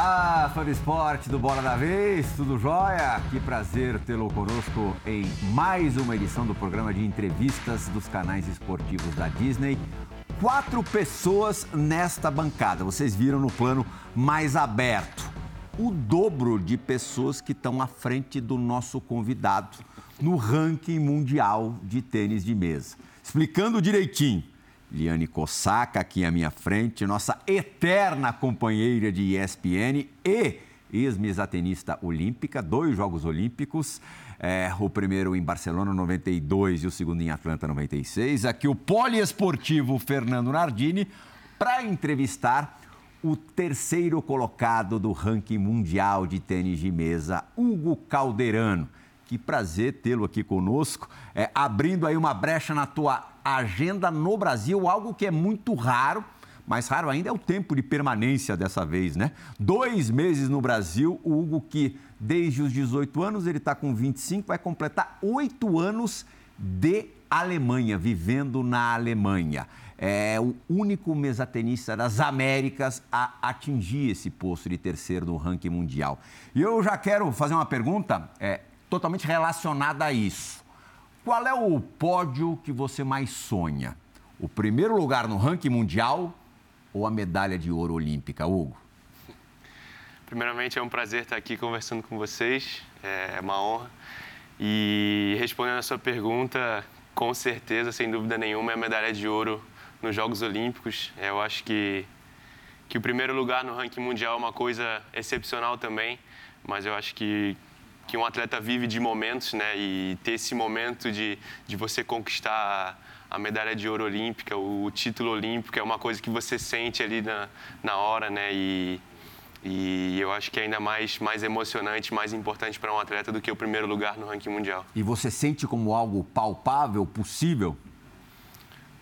Olá, fã do esporte do Bola da Vez, tudo jóia? Que prazer tê-lo conosco em mais uma edição do programa de entrevistas dos canais esportivos da Disney. Quatro pessoas nesta bancada, vocês viram no plano mais aberto. O dobro de pessoas que estão à frente do nosso convidado no ranking mundial de tênis de mesa. Explicando direitinho, Liane Kosaka aqui à minha frente, nossa eterna companheira de ESPN e ex-mesatenista olímpica, dois Jogos Olímpicos, é, o primeiro em Barcelona 92 e o segundo em Atlanta 96. Aqui o poliesportivo Fernando Nardini para entrevistar o terceiro colocado do ranking mundial de tênis de mesa, Hugo Calderano. Que prazer tê-lo aqui conosco, é, abrindo aí uma brecha na tua agenda no Brasil, algo que é muito raro, mais raro ainda é o tempo de permanência dessa vez, né? Dois meses no Brasil, o Hugo que desde os 18 anos, ele está com 25, vai completar oito anos de Alemanha, vivendo na Alemanha. É o único mesatenista das Américas a atingir esse posto de terceiro no ranking mundial. E eu já quero fazer uma pergunta, é, totalmente relacionada a isso. Qual é o pódio que você mais sonha? O primeiro lugar no ranking mundial ou a medalha de ouro olímpica, Hugo? Primeiramente, é um prazer estar aqui conversando com vocês, é uma honra. E respondendo a sua pergunta, com certeza, sem dúvida nenhuma, é a medalha de ouro nos Jogos Olímpicos. Eu acho que, que o primeiro lugar no ranking mundial é uma coisa excepcional também, mas eu acho que, que um atleta vive de momentos, né? E ter esse momento de, de você conquistar a medalha de ouro olímpica, o título olímpico, é uma coisa que você sente ali na, na hora, né? E, e eu acho que é ainda mais, mais emocionante, mais importante para um atleta do que o primeiro lugar no ranking mundial. E você sente como algo palpável, possível?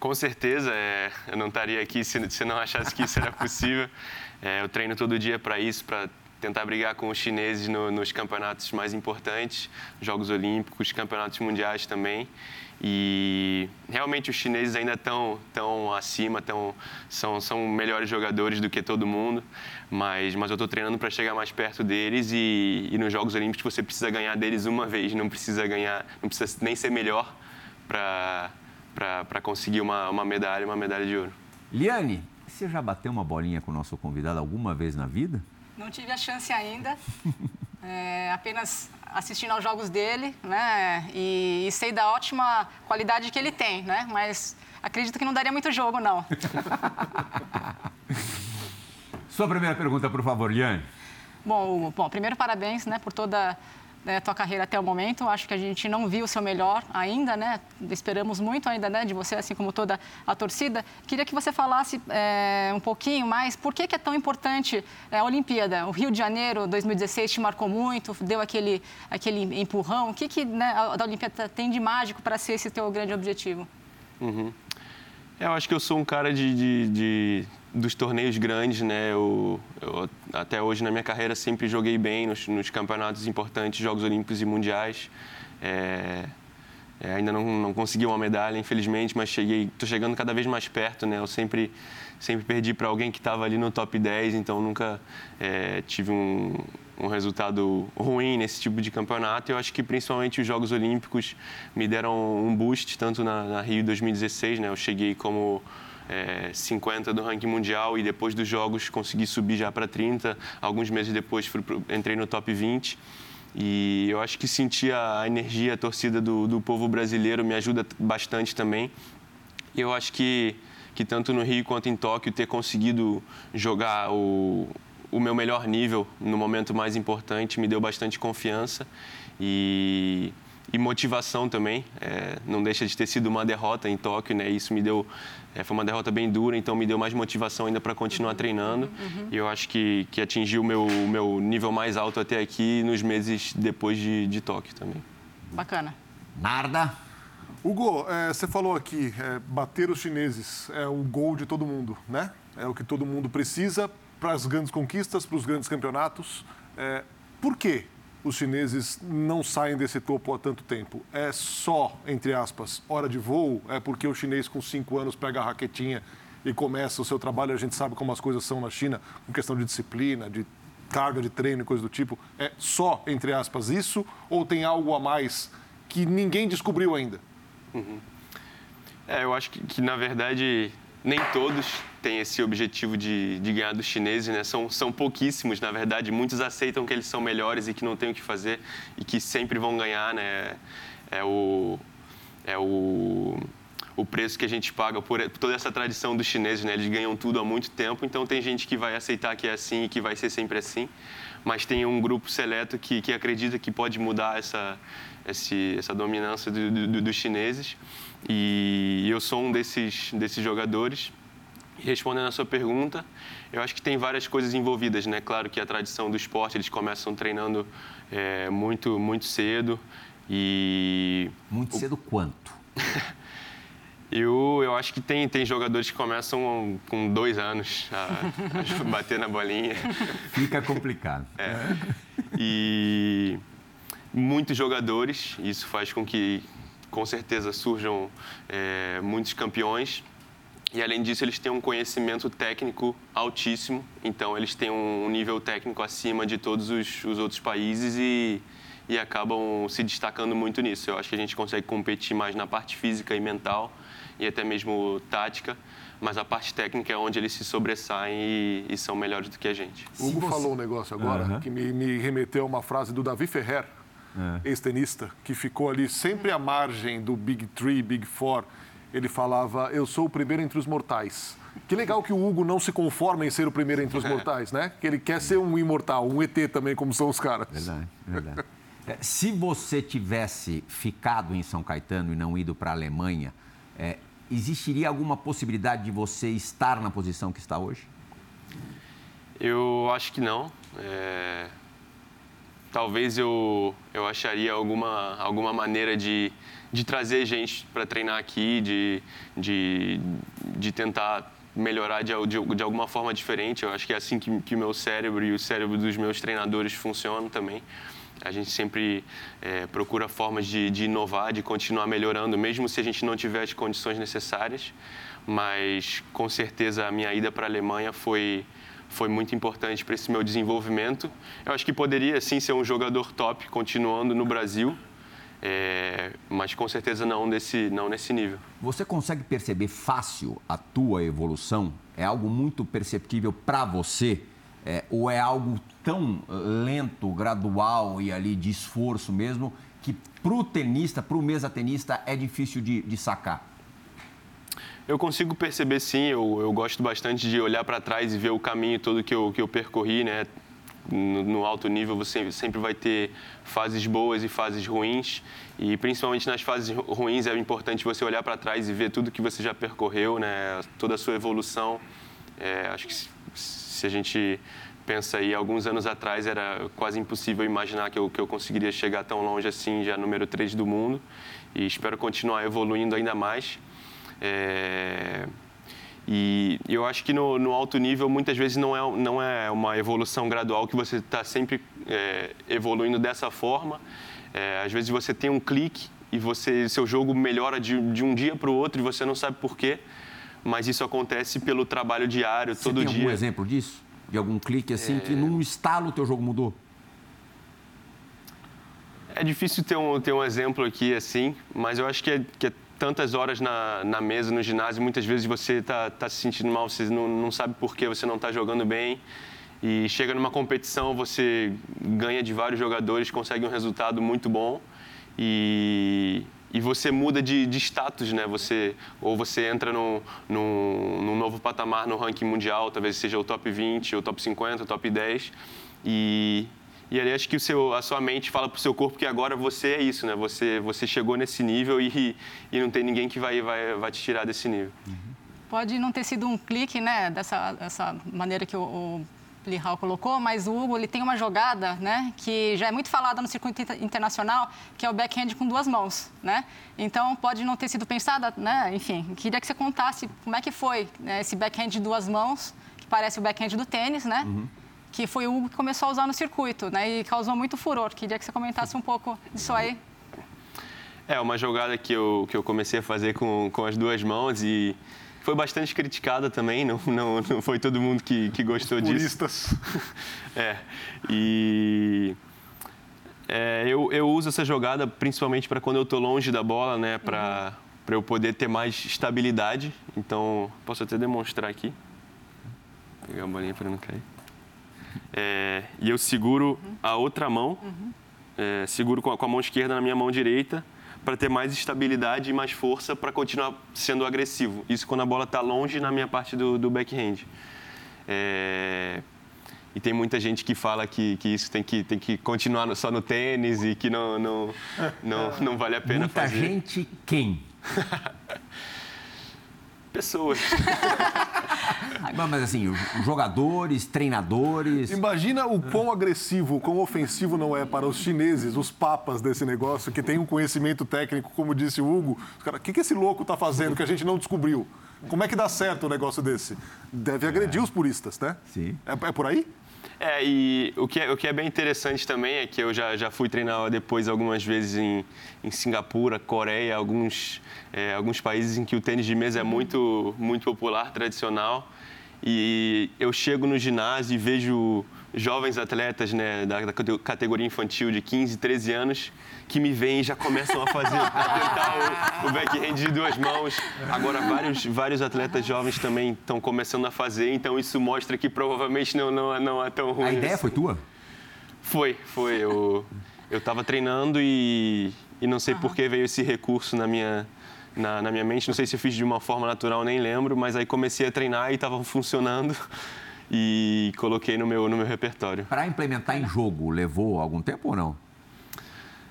Com certeza, é, eu não estaria aqui se, se não achasse que isso era possível. É, eu treino todo dia para isso, para tentar brigar com os chineses no, nos campeonatos mais importantes, Jogos Olímpicos, campeonatos mundiais também. E realmente os chineses ainda estão tão acima, tão, são, são melhores jogadores do que todo mundo, mas, mas eu estou treinando para chegar mais perto deles e, e nos Jogos Olímpicos você precisa ganhar deles uma vez, não precisa ganhar, não precisa nem ser melhor para conseguir uma, uma medalha, uma medalha de ouro. Liane, você já bateu uma bolinha com o nosso convidado alguma vez na vida? Não tive a chance ainda. É, apenas assistindo aos jogos dele, né? E, e, sei da ótima qualidade que ele tem, né? Mas acredito que não daria muito jogo, não. Sua primeira pergunta, por favor, Liane. Bom, bom, primeiro parabéns, né, por toda né, tua carreira até o momento. Acho que a gente não viu o seu melhor ainda, né? Esperamos muito ainda, né, de você, assim como toda a torcida. Queria que você falasse é, um pouquinho mais por que, que é tão importante é, a Olimpíada. O Rio de Janeiro 2016 te marcou muito, deu aquele, aquele empurrão. O que, que né, a, a Olimpíada tem de mágico para ser esse teu grande objetivo? Uhum. Eu acho que eu sou um cara de, de, de dos torneios grandes, né? Eu, eu, até hoje na minha carreira sempre joguei bem nos, nos campeonatos importantes, Jogos Olímpicos e Mundiais. É, é, ainda não, não consegui uma medalha, infelizmente, mas cheguei, estou chegando cada vez mais perto, né? Eu sempre, sempre perdi para alguém que estava ali no top 10, então nunca é, tive um, um resultado ruim nesse tipo de campeonato. Eu acho que principalmente os Jogos Olímpicos me deram um boost, tanto na, na Rio 2016, né? Eu cheguei como é, 50 do ranking mundial e depois dos Jogos consegui subir já para 30. Alguns meses depois fui, entrei no top 20. E eu acho que sentir a energia, a torcida do, do povo brasileiro me ajuda bastante também. Eu acho que, que tanto no Rio quanto em Tóquio ter conseguido jogar o, o meu melhor nível no momento mais importante me deu bastante confiança e, e motivação também. É, não deixa de ter sido uma derrota em Tóquio, né? Isso me deu é, foi uma derrota bem dura, então me deu mais motivação ainda para continuar uhum, treinando. Uhum. E eu acho que, que atingi o meu, o meu nível mais alto até aqui nos meses depois de, de Tóquio também. Bacana. Narda. Hugo, é, você falou aqui, é, bater os chineses é o gol de todo mundo, né? É o que todo mundo precisa para as grandes conquistas, para os grandes campeonatos. É, por quê os chineses não saem desse topo há tanto tempo? É só, entre aspas, hora de voo? É porque o chinês com cinco anos pega a raquetinha e começa o seu trabalho? A gente sabe como as coisas são na China, com questão de disciplina, de carga de treino e coisa do tipo, é só, entre aspas, isso? Ou tem algo a mais que ninguém descobriu ainda? Uhum. É, eu acho que, que, na verdade, nem todos têm esse objetivo de, de ganhar dos chineses, né? São, são pouquíssimos, na verdade. Muitos aceitam que eles são melhores e que não têm o que fazer e que sempre vão ganhar, né? É o... É o o preço que a gente paga por toda essa tradição dos chineses, né? Eles ganham tudo há muito tempo, então tem gente que vai aceitar que é assim e que vai ser sempre assim, mas tem um grupo seleto que, que acredita que pode mudar essa, essa dominância do, do, dos chineses e eu sou um desses, desses jogadores. Respondendo a sua pergunta, eu acho que tem várias coisas envolvidas, né? Claro que a tradição do esporte, eles começam treinando é, muito, muito cedo e... Muito cedo quanto? Eu, eu acho que tem, tem jogadores que começam com dois anos a, a bater na bolinha. Fica complicado. É. E muitos jogadores, isso faz com que, com certeza, surjam é, muitos campeões. E, além disso, eles têm um conhecimento técnico altíssimo. Então, eles têm um nível técnico acima de todos os, os outros países e, e acabam se destacando muito nisso. Eu acho que a gente consegue competir mais na parte física e mental e até mesmo tática, mas a parte técnica é onde eles se sobressaem e, e são melhores do que a gente. O Hugo falou um negócio agora uhum. que me, me, remeteu a uma frase do Davi Ferrer, é. ex-tenista, que ficou ali sempre à margem do Big Three, Big Four. Ele falava: Eu sou o primeiro entre os mortais. Que legal que o Hugo não se conforma em ser o primeiro entre os mortais, né? Que ele quer ser um imortal, um ET também, como são os caras. Verdade, verdade. É, se você tivesse ficado em São Caetano e não ido para a Alemanha, é, existiria alguma possibilidade de você estar na posição que está hoje? Eu acho que não. É... Talvez eu, eu acharia alguma, alguma maneira de, de trazer gente para treinar aqui, de, de, de tentar melhorar de, de, de, alguma forma diferente. Eu acho que é assim que, que o meu cérebro e o cérebro dos meus treinadores funcionam também. A gente sempre é, procura formas de, de, inovar, de continuar melhorando, mesmo se a gente não tiver as condições necessárias. Mas, com certeza, a minha ida para a Alemanha foi, foi muito importante para esse meu desenvolvimento. Eu acho que poderia, sim, ser um jogador top continuando no Brasil, é, mas com certeza não nesse, não nesse nível. Você consegue perceber fácil a tua evolução? É algo muito perceptível para você? É, ou é algo tão lento, gradual e ali de esforço mesmo, que para o tenista, para o mesa-tenista, é difícil de, de, sacar? Eu consigo perceber sim, eu, eu gosto bastante de olhar para trás e ver o caminho todo que eu, que eu percorri, né? No, no, alto nível você sempre vai ter fases boas e fases ruins e principalmente nas fases ruins é importante você olhar para trás e ver tudo que você já percorreu, né? Toda a sua evolução. É, acho que se a gente pensa aí, alguns anos atrás era quase impossível imaginar que eu, que eu conseguiria chegar tão longe assim, já número 3 do mundo. E espero continuar evoluindo ainda mais. É... E eu acho que no, no, alto nível, muitas vezes, não é, não é uma evolução gradual que você está sempre é, evoluindo dessa forma. É, às vezes você tem um clique e você seu jogo melhora de, de um dia para o outro e você não sabe por quê mas isso acontece pelo trabalho diário, Você todo tem dia. algum exemplo disso? De algum clique assim é... que num estalo o teu jogo mudou? É difícil ter um, ter um exemplo aqui assim, mas eu acho que é, que é tantas horas na, na mesa, no ginásio, muitas vezes você está tá se sentindo mal, você não, não sabe por que você não está jogando bem. E chega numa competição, você ganha de vários jogadores, consegue um resultado muito bom. E, e você muda de, de status, né? Você, ou você entra num, num, num, novo patamar no ranking mundial, talvez seja o top 20, o top 50, o top 10. E, e aí acho que o seu, a sua mente fala para o seu corpo que agora você é isso, né? Você, você chegou nesse nível e, e não tem ninguém que vai, vai, vai te tirar desse nível. Pode não ter sido um clique, né? Dessa, dessa maneira que o, o Lihal colocou, mas o Hugo ele tem uma jogada, né, que já é muito falada no circuito internacional, que é o backhand com duas mãos, né? Então pode não ter sido pensada, né? Enfim, queria que você contasse como é que foi né, esse backhand de duas mãos, que parece o backhand do tênis, né? Uhum. Que foi o Hugo que começou a usar no circuito, né? E causou muito furor. Queria que você comentasse um pouco disso aí. É uma jogada que eu, que eu comecei a fazer com, com as duas mãos e foi bastante criticada também, não, não, não foi todo mundo que, que gostou Puristas. disso. é, e é, eu, eu uso essa jogada principalmente para quando eu estou longe da bola, né, para uhum. eu poder ter mais estabilidade. Então, posso até demonstrar aqui. Vou pegar a bolinha para não cair. É, e eu seguro uhum. a outra mão, uhum. é, seguro com a, com a mão esquerda na minha mão direita para ter mais estabilidade e mais força para continuar sendo agressivo. Isso quando a bola está longe na minha parte do, do backhand. É... E tem muita gente que fala que, que isso tem que, tem que continuar só no tênis e que não, não, não, não vale a pena muita fazer. Muita gente quem? pessoas. Mas assim, jogadores, treinadores. Imagina o quão agressivo, quão ofensivo não é para os chineses, os papas desse negócio, que tem um conhecimento técnico, como disse o Hugo. o que, que esse louco está fazendo que a gente não descobriu? Como é que dá certo um negócio desse? Deve agredir é. os puristas, né? Sim. É, é por aí? É, e o que é, o que é bem interessante também é que eu já, já fui treinar depois algumas vezes em, em Singapura, Coreia, alguns, é, alguns países em que o tênis de mesa é muito, muito popular, tradicional. E eu chego no ginásio e vejo jovens atletas né, da, da, categoria infantil de 15, 13 anos que me vêm e já começam a fazer, a tentar o, o backhand de duas mãos. Agora, vários, vários atletas jovens também estão começando a fazer, então isso mostra que provavelmente não, não, não é tão ruim. A ideia foi tua? Foi, foi. Eu estava treinando e, e não sei por que veio esse recurso na minha, na, na minha mente. Não sei se eu fiz de uma forma natural, nem lembro, mas aí comecei a treinar e estava funcionando e coloquei no meu, no meu repertório. Para implementar em jogo, levou algum tempo ou não?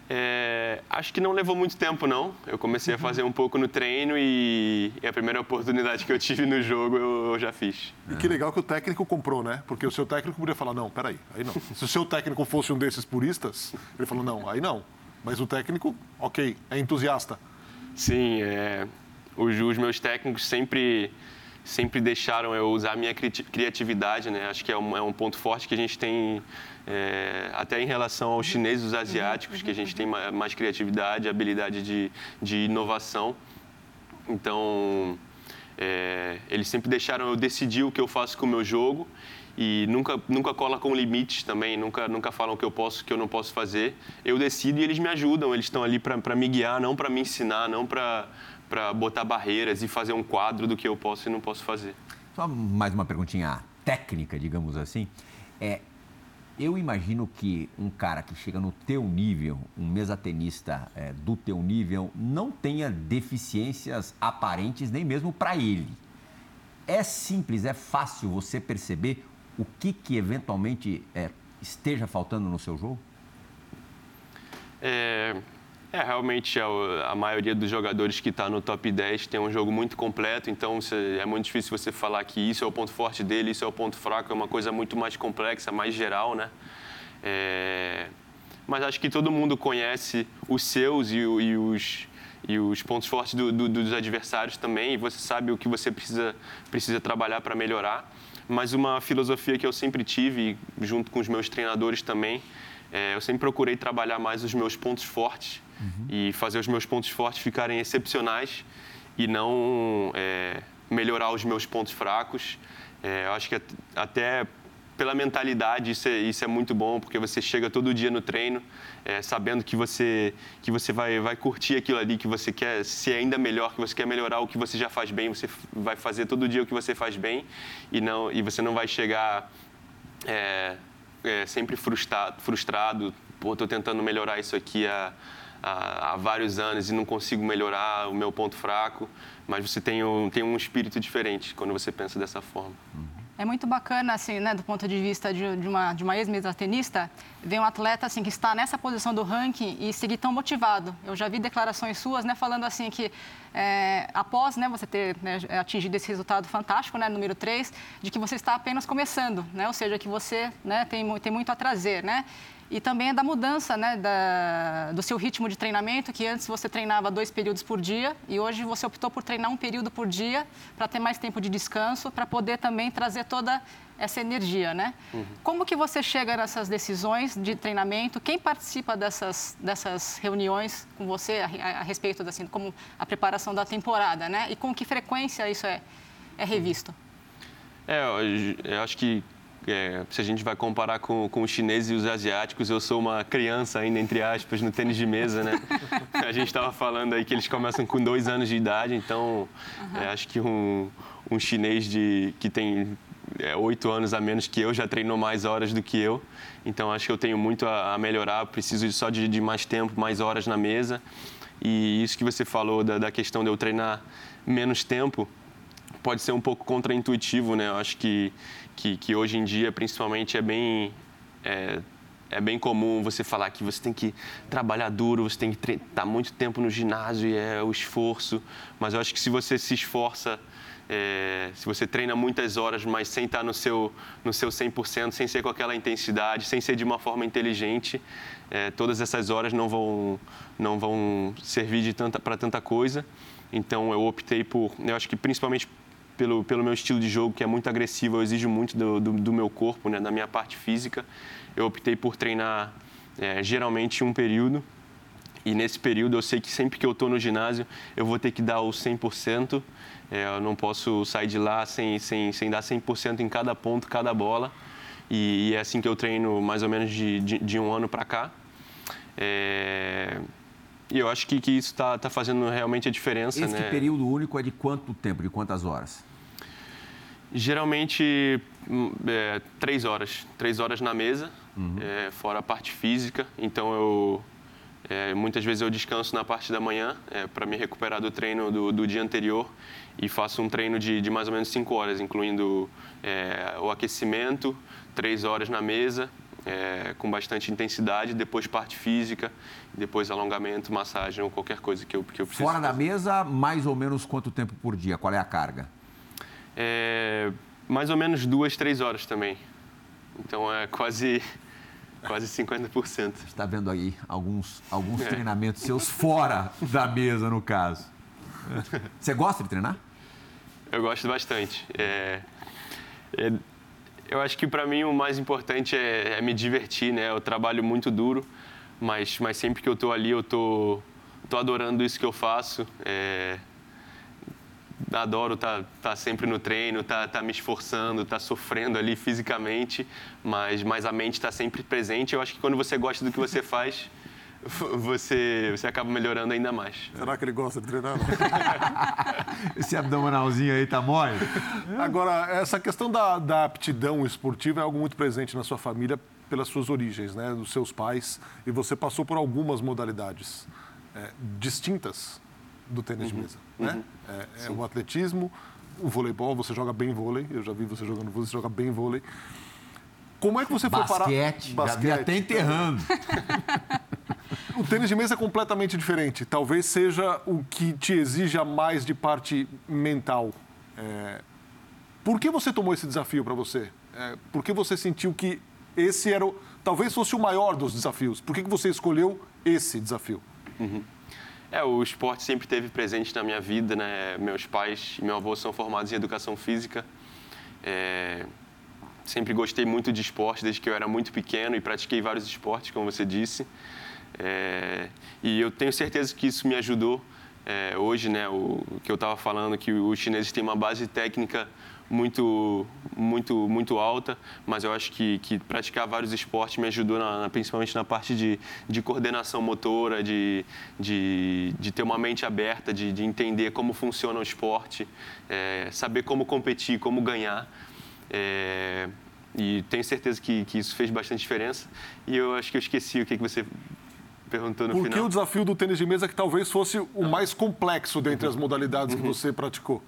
É, acho que não levou muito tempo, não. Eu comecei a fazer um pouco no treino e, e a primeira oportunidade que eu tive no jogo eu, eu, já fiz. E que legal que o técnico comprou, né? Porque o seu técnico podia falar, não, peraí, aí não. Se o seu técnico fosse um desses puristas, ele falou, não, aí não. Mas o técnico, ok, é entusiasta. Sim, é, os, os meus técnicos sempre sempre deixaram eu usar a minha criatividade, né? Acho que é um, é um ponto forte que a gente tem é, até em relação aos chineses os asiáticos, que a gente tem mais criatividade, habilidade de, de inovação. Então, é, eles sempre deixaram eu decidir o que eu faço com o meu jogo e nunca nunca cola com limites também, nunca nunca falam o que eu posso, o que eu não posso fazer. Eu decido e eles me ajudam, eles estão ali para me guiar, não para me ensinar, não para para botar barreiras e fazer um quadro do que eu posso e não posso fazer. Só mais uma perguntinha técnica, digamos assim. É, eu imagino que um cara que chega no teu nível, um mesatenista é, do teu nível, não tenha deficiências aparentes nem mesmo para ele. É simples, é fácil você perceber o que, que eventualmente é, esteja faltando no seu jogo? É, é, realmente a, é a maioria dos jogadores que está no top 10 tem um jogo muito completo, então é muito difícil você falar que isso é o ponto forte dele, isso é o ponto fraco, é uma coisa muito mais complexa, mais geral, né? É, mas acho que todo mundo conhece os seus e, e os, e os pontos fortes do, do, dos adversários também, e você sabe o que você precisa, precisa trabalhar para melhorar. Mas uma filosofia que eu sempre tive, junto com os meus treinadores também, é, eu sempre procurei trabalhar mais os meus pontos fortes uhum. e fazer os meus pontos fortes ficarem excepcionais e não é, melhorar os meus pontos fracos. É, eu acho que até pela mentalidade isso é, isso é, muito bom porque você chega todo dia no treino é, sabendo que você que você vai vai curtir aquilo ali que você quer ser ainda melhor que você quer melhorar o que você já faz bem você vai fazer todo dia o que você faz bem e não e você não vai chegar é, é, sempre frustrado frustrado pô tentando melhorar isso aqui a há, há, vários anos e não consigo melhorar o meu ponto fraco, mas você tem um, tem um espírito diferente quando você pensa dessa forma. É muito bacana, assim, né, do ponto de vista de, de uma, de uma ex-mesa tenista, ver um atleta, assim, que está nessa posição do ranking e seguir tão motivado. Eu já vi declarações suas, né, falando, assim, que é, após, né, você ter né, atingido esse resultado fantástico, né, número 3, de que você está apenas começando, né, ou seja, que você, né, tem, tem muito a trazer, né, e também é da mudança né, da, do seu ritmo de treinamento, que antes você treinava dois períodos por dia e hoje você optou por treinar um período por dia para ter mais tempo de descanso, para poder também trazer toda essa energia, né? Uhum. Como que você chega nessas decisões de treinamento? Quem participa dessas, dessas reuniões com você a, a, respeito, assim, como a preparação da temporada, né? E com que frequência isso é, é revisto? É, eu, eu acho que é, se a gente vai comparar com, com os chineses e os asiáticos, eu sou uma criança ainda, entre aspas, no tênis de mesa, né? A gente estava falando aí que eles começam com dois anos de idade, então uhum. é, acho que um, um chinês de, que tem é, oito anos a menos que eu já treinou mais horas do que eu. Então acho que eu tenho muito a, a melhorar, preciso só de, de, mais tempo, mais horas na mesa. E isso que você falou da, da questão de eu treinar menos tempo pode ser um pouco contraintuitivo, né? Eu acho que que, que hoje em dia, principalmente, é bem, é, é, bem comum você falar que você tem que trabalhar duro, você tem que estar tá muito tempo no ginásio e é o esforço. Mas eu acho que se você se esforça, é, se você treina muitas horas, mas sem estar no seu, no seu 100%, sem ser com aquela intensidade, sem ser de uma forma inteligente, é, todas essas horas não vão, não vão servir tanta, para tanta coisa. Então eu optei por, eu acho que principalmente pelo, pelo meu estilo de jogo, que é muito agressivo, eu exijo muito do, do, do meu corpo, né, da minha parte física. Eu optei por treinar é, geralmente um período. E nesse período eu sei que sempre que eu estou no ginásio, eu vou ter que dar o 100%. É, eu não posso sair de lá sem, sem, sem dar 100% em cada ponto, cada bola. E, e, é assim que eu treino mais ou menos de, de, de um ano para cá. É... E eu acho que, que isso está tá fazendo realmente a diferença. Esse né? período único é de quanto tempo, de quantas horas? Geralmente, hum, é, três horas. Três horas na mesa, uhum. é, fora a parte física. Então, eu é, muitas vezes eu descanso na parte da manhã é, para me recuperar do treino do, do, dia anterior e faço um treino de, de mais ou menos cinco horas, incluindo é, o aquecimento, três horas na mesa é, com bastante intensidade, depois parte física, depois alongamento, massagem ou qualquer coisa que eu, que eu preciso. Fora da mesa, mais ou menos quanto tempo por dia? Qual é a carga? É, mais ou menos duas, três horas também. Então é quase, quase 50%. Você está vendo aí alguns, alguns é. treinamentos seus fora da mesa, no caso. Você gosta de treinar? Eu gosto bastante. É, é eu acho que para mim o mais importante é, é, me divertir, né? Eu trabalho muito duro, mas, mas sempre que eu estou ali eu tô, tô adorando isso que eu faço. É, adoro estar tá, tá sempre no treino, tá, tá me esforçando, tá sofrendo ali fisicamente, mas, mas a mente está sempre presente. Eu acho que quando você gosta do que você faz, você, você acaba melhorando ainda mais. Será que ele gosta de treinar? Esse abdominalzinho aí tá mole? Agora, essa questão da, da aptidão esportiva é algo muito presente na sua família pelas suas origens, né? Dos seus pais. E você passou por algumas modalidades é, distintas do tênis uhum. de mesa, né? uhum. né? É, é o atletismo, o voleibol, você joga bem vôlei. Eu já vi você jogando vôlei, você joga bem vôlei. Como é que você Basquete, foi parar? Basquete, já vi até enterrando. O tênis de mesa é completamente diferente. Talvez seja o que te exija mais de parte mental. É... Por que você tomou esse desafio para você? É... Por que você sentiu que esse era, o... talvez fosse o maior dos desafios? Por que, que você escolheu esse desafio? Uhum. É, o esporte sempre teve presente na minha vida, né? Meus pais e meu avô são formados em educação física. É... Sempre gostei muito de esporte desde que eu era muito pequeno e pratiquei vários esportes, como você disse. É, e eu tenho certeza que isso me ajudou é, hoje, né? O, que eu estava falando que os chineses têm uma base técnica muito, muito, muito alta, mas eu acho que, que praticar vários esportes me ajudou, na, principalmente na parte de, de coordenação motora, de, de, de ter uma mente aberta, de, de entender como funciona o esporte, é, saber como competir, como ganhar. É, e tenho certeza que, que isso fez bastante diferença. E eu acho que eu esqueci o que, que você perguntou no Por que o desafio do tênis de mesa que talvez fosse o mais complexo dentre as modalidades uhum. que você praticou?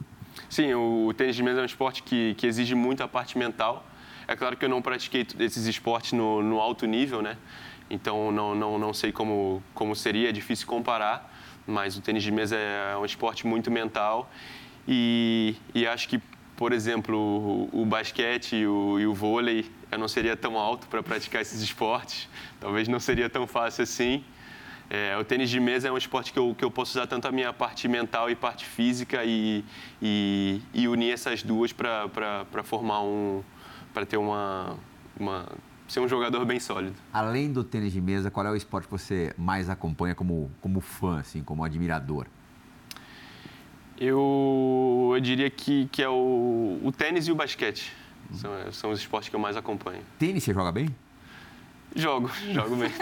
Sim, o, o, tênis de mesa é um esporte que, que exige muito a parte mental. É claro que eu não pratiquei esses esportes no, no alto nível, né? Então não, não, não sei como, como seria, é difícil comparar, mas o tênis de mesa é um esporte muito mental e, e acho que, por exemplo, o, o basquete e o, e o vôlei, eu não seria tão alto para praticar esses esportes, talvez não seria tão fácil assim. É, o tênis de mesa é um esporte que eu, que eu posso usar tanto a minha parte mental e parte física e, e, e unir essas duas para formar um. para ter uma, uma. ser um jogador bem sólido. Além do tênis de mesa, qual é o esporte que você mais acompanha como, como fã, assim, como admirador? Eu, eu diria que, que é o, o tênis e o basquete. São, são os esportes que eu mais acompanho. Tênis você joga bem? Jogo, jogo bem.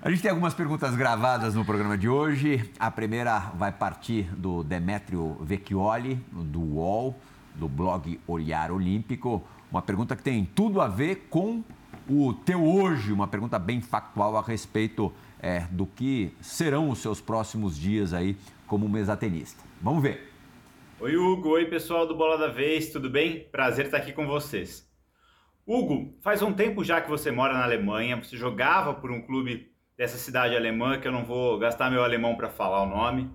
A gente tem algumas perguntas gravadas no programa de hoje. A primeira vai partir do Demetrio Vecchioli, do UOL, do blog Olhar Olímpico. Uma pergunta que tem tudo a ver com o teu hoje, uma pergunta bem factual a respeito é, do que serão os seus próximos dias aí como mesatenista. Vamos ver. Oi, Hugo. Oi, pessoal do Bola da Vez, tudo bem? Prazer estar aqui com vocês. Hugo, faz um tempo já que você mora na Alemanha, você jogava por um clube dessa cidade alemã, que eu não vou gastar meu alemão para falar o nome,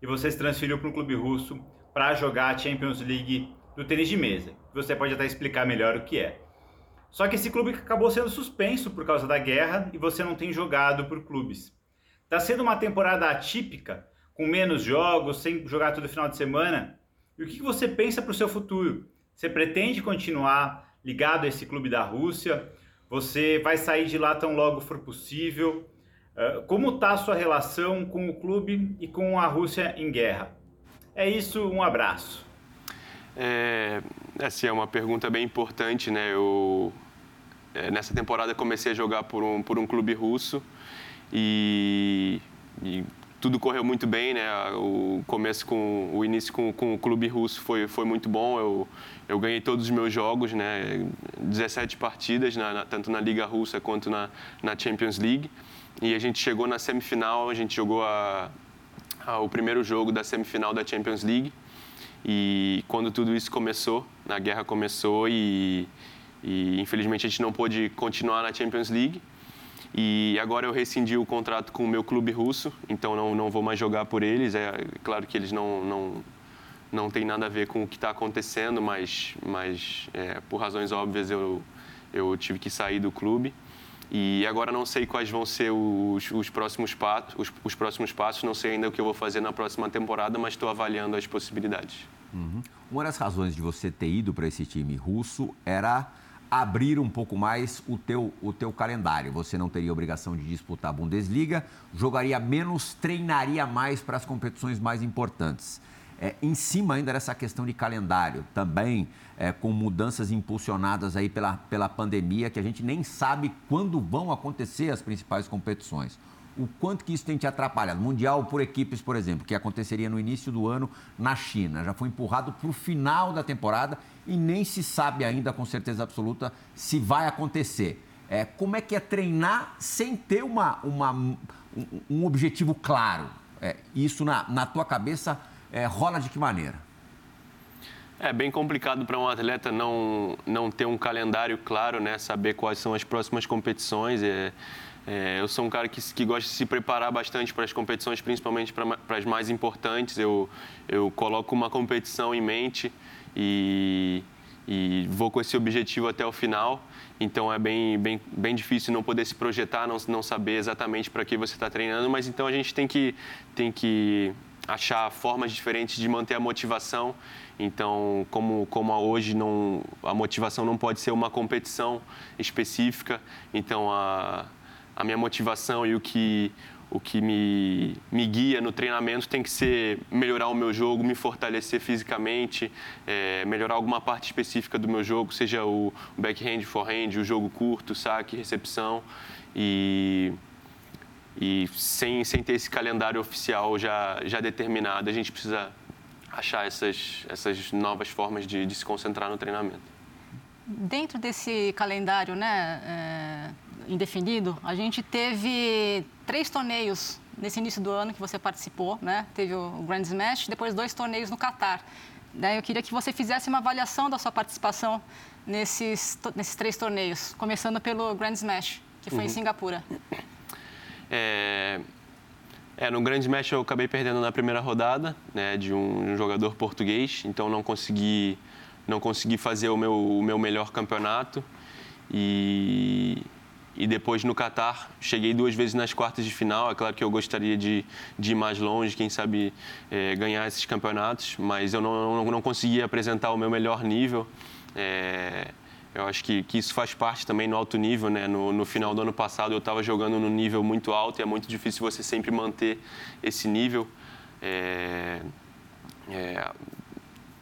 e você se transferiu para um clube russo para jogar a Champions League do tênis de mesa. Você pode até explicar melhor o que é. Só que esse clube acabou sendo suspenso por causa da guerra e você não tem jogado por clubes. Está sendo uma temporada atípica, com menos jogos, sem jogar todo final de semana. E o que você pensa para o seu futuro? Você pretende continuar ligado a esse clube da Rússia? Você vai sair de lá tão logo for possível? Uh, como está a sua relação com o clube e com a Rússia em guerra? É isso, um abraço. É, essa é uma pergunta bem importante, né? Eu é, nessa temporada comecei a jogar por um por um clube russo e, e tudo correu muito bem, né? O começo com o início com, com o clube russo foi foi muito bom. Eu eu ganhei todos os meus jogos, né? 17 partidas, na, na, tanto na Liga Russa quanto na, na Champions League. E a gente chegou na semifinal, a gente jogou a, o primeiro jogo da semifinal da Champions League. E quando tudo isso começou, a guerra começou e, e infelizmente a gente não pôde continuar na Champions League. E agora eu rescindi o contrato com o meu clube russo, então não, não vou mais jogar por eles. É claro que eles não, não não tem nada a ver com o que está acontecendo, mas, mas é, por razões óbvias eu, eu tive que sair do clube. E agora não sei quais vão ser os, os próximos passos, os, os, próximos passos, não sei ainda o que eu vou fazer na próxima temporada, mas estou avaliando as possibilidades. Uhum. Uma das razões de você ter ido para esse time russo era abrir um pouco mais o teu, o teu calendário. Você não teria obrigação de disputar a Bundesliga, jogaria menos, treinaria mais para as competições mais importantes. É, em cima ainda dessa questão de calendário, também é, com mudanças impulsionadas aí pela, pela pandemia, que a gente nem sabe quando vão acontecer as principais competições. O quanto que isso tem te atrapalhado? Mundial por equipes, por exemplo, que aconteceria no início do ano na China, já foi empurrado para o final da temporada e nem se sabe ainda com certeza absoluta se vai acontecer. É, como é que é treinar sem ter uma, uma um, um objetivo claro? É, isso na, na tua cabeça é, rola de que maneira? É bem complicado para um atleta não, não ter um calendário claro, né? Saber quais são as próximas competições. É, é, eu sou um cara que, que gosta de se preparar bastante para as competições, principalmente para as mais importantes. Eu, eu coloco uma competição em mente e, e vou com esse objetivo até o final. Então é bem, bem, bem difícil não poder se projetar, não, não saber exatamente para que você está treinando, mas então a gente tem que, tem que achar formas diferentes de manter a motivação. Então, como, como hoje não, a motivação não pode ser uma competição específica, então a, a minha motivação e o que, o que me, me guia no treinamento tem que ser melhorar o meu jogo, me fortalecer fisicamente, é, melhorar alguma parte específica do meu jogo, seja o backhand, forehand, o jogo curto, saque, recepção. E e sem, sem ter esse calendário oficial já, já determinado, a gente precisa achar essas, essas novas formas de, de se concentrar no treinamento. Dentro desse calendário né, é, indefinido, a gente teve três torneios nesse início do ano que você participou, né? Teve o Grand Smash, depois dois torneios no Catar. Né? Eu queria que você fizesse uma avaliação da sua participação nesses, nesses três torneios, começando pelo Grand Smash, que foi uhum. em Singapura. É, é, no Grande Smash eu acabei perdendo na primeira rodada, né, de um, um, jogador português, então não consegui, não consegui fazer o meu, o meu melhor campeonato. E, e depois no Catar, cheguei duas vezes nas quartas de final. É claro que eu gostaria de, de ir mais longe, quem sabe é, ganhar esses campeonatos, mas eu não, não, não consegui apresentar o meu melhor nível. É, eu acho que, que isso faz parte também no alto nível, né? No, no final do ano passado eu estava jogando no nível muito alto e é muito difícil você sempre manter esse nível. é, é,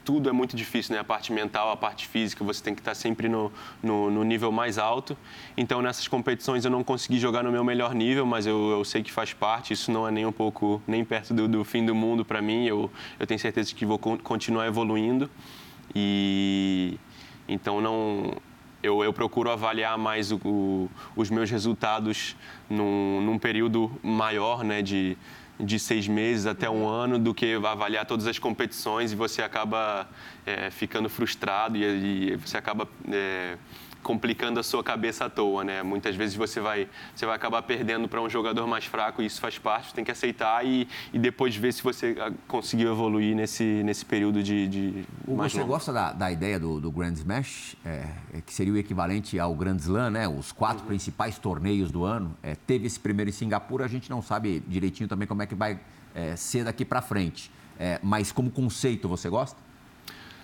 tudo é muito difícil, né? A parte mental, a parte física, você tem que estar sempre no, no, no, nível mais alto. Então, nessas competições eu não consegui jogar no meu melhor nível, mas eu, eu sei que faz parte. Isso não é nem um pouco, nem perto do, do fim do mundo para mim. Eu, eu tenho certeza que vou continuar evoluindo. E então não, eu, eu, procuro avaliar mais o, o, os meus resultados num, num, período maior, né, de, de seis meses até um ano do que avaliar todas as competições e você acaba é, ficando frustrado e, e você acaba é, complicando a sua cabeça à toa, né? Muitas vezes você vai, você vai acabar perdendo para um jogador mais fraco e isso faz parte, tem que aceitar e, e depois ver se você ah, conseguiu evoluir nesse, nesse período de, de Você longo. gosta da, da ideia do, do Grand Smash, é, é, que seria o equivalente ao Grand Slam, né? Os quatro uhum. principais torneios do ano. É, teve esse primeiro em Singapura, a gente não sabe direitinho também como é que vai é, ser daqui para frente. É, mas como conceito, você gosta?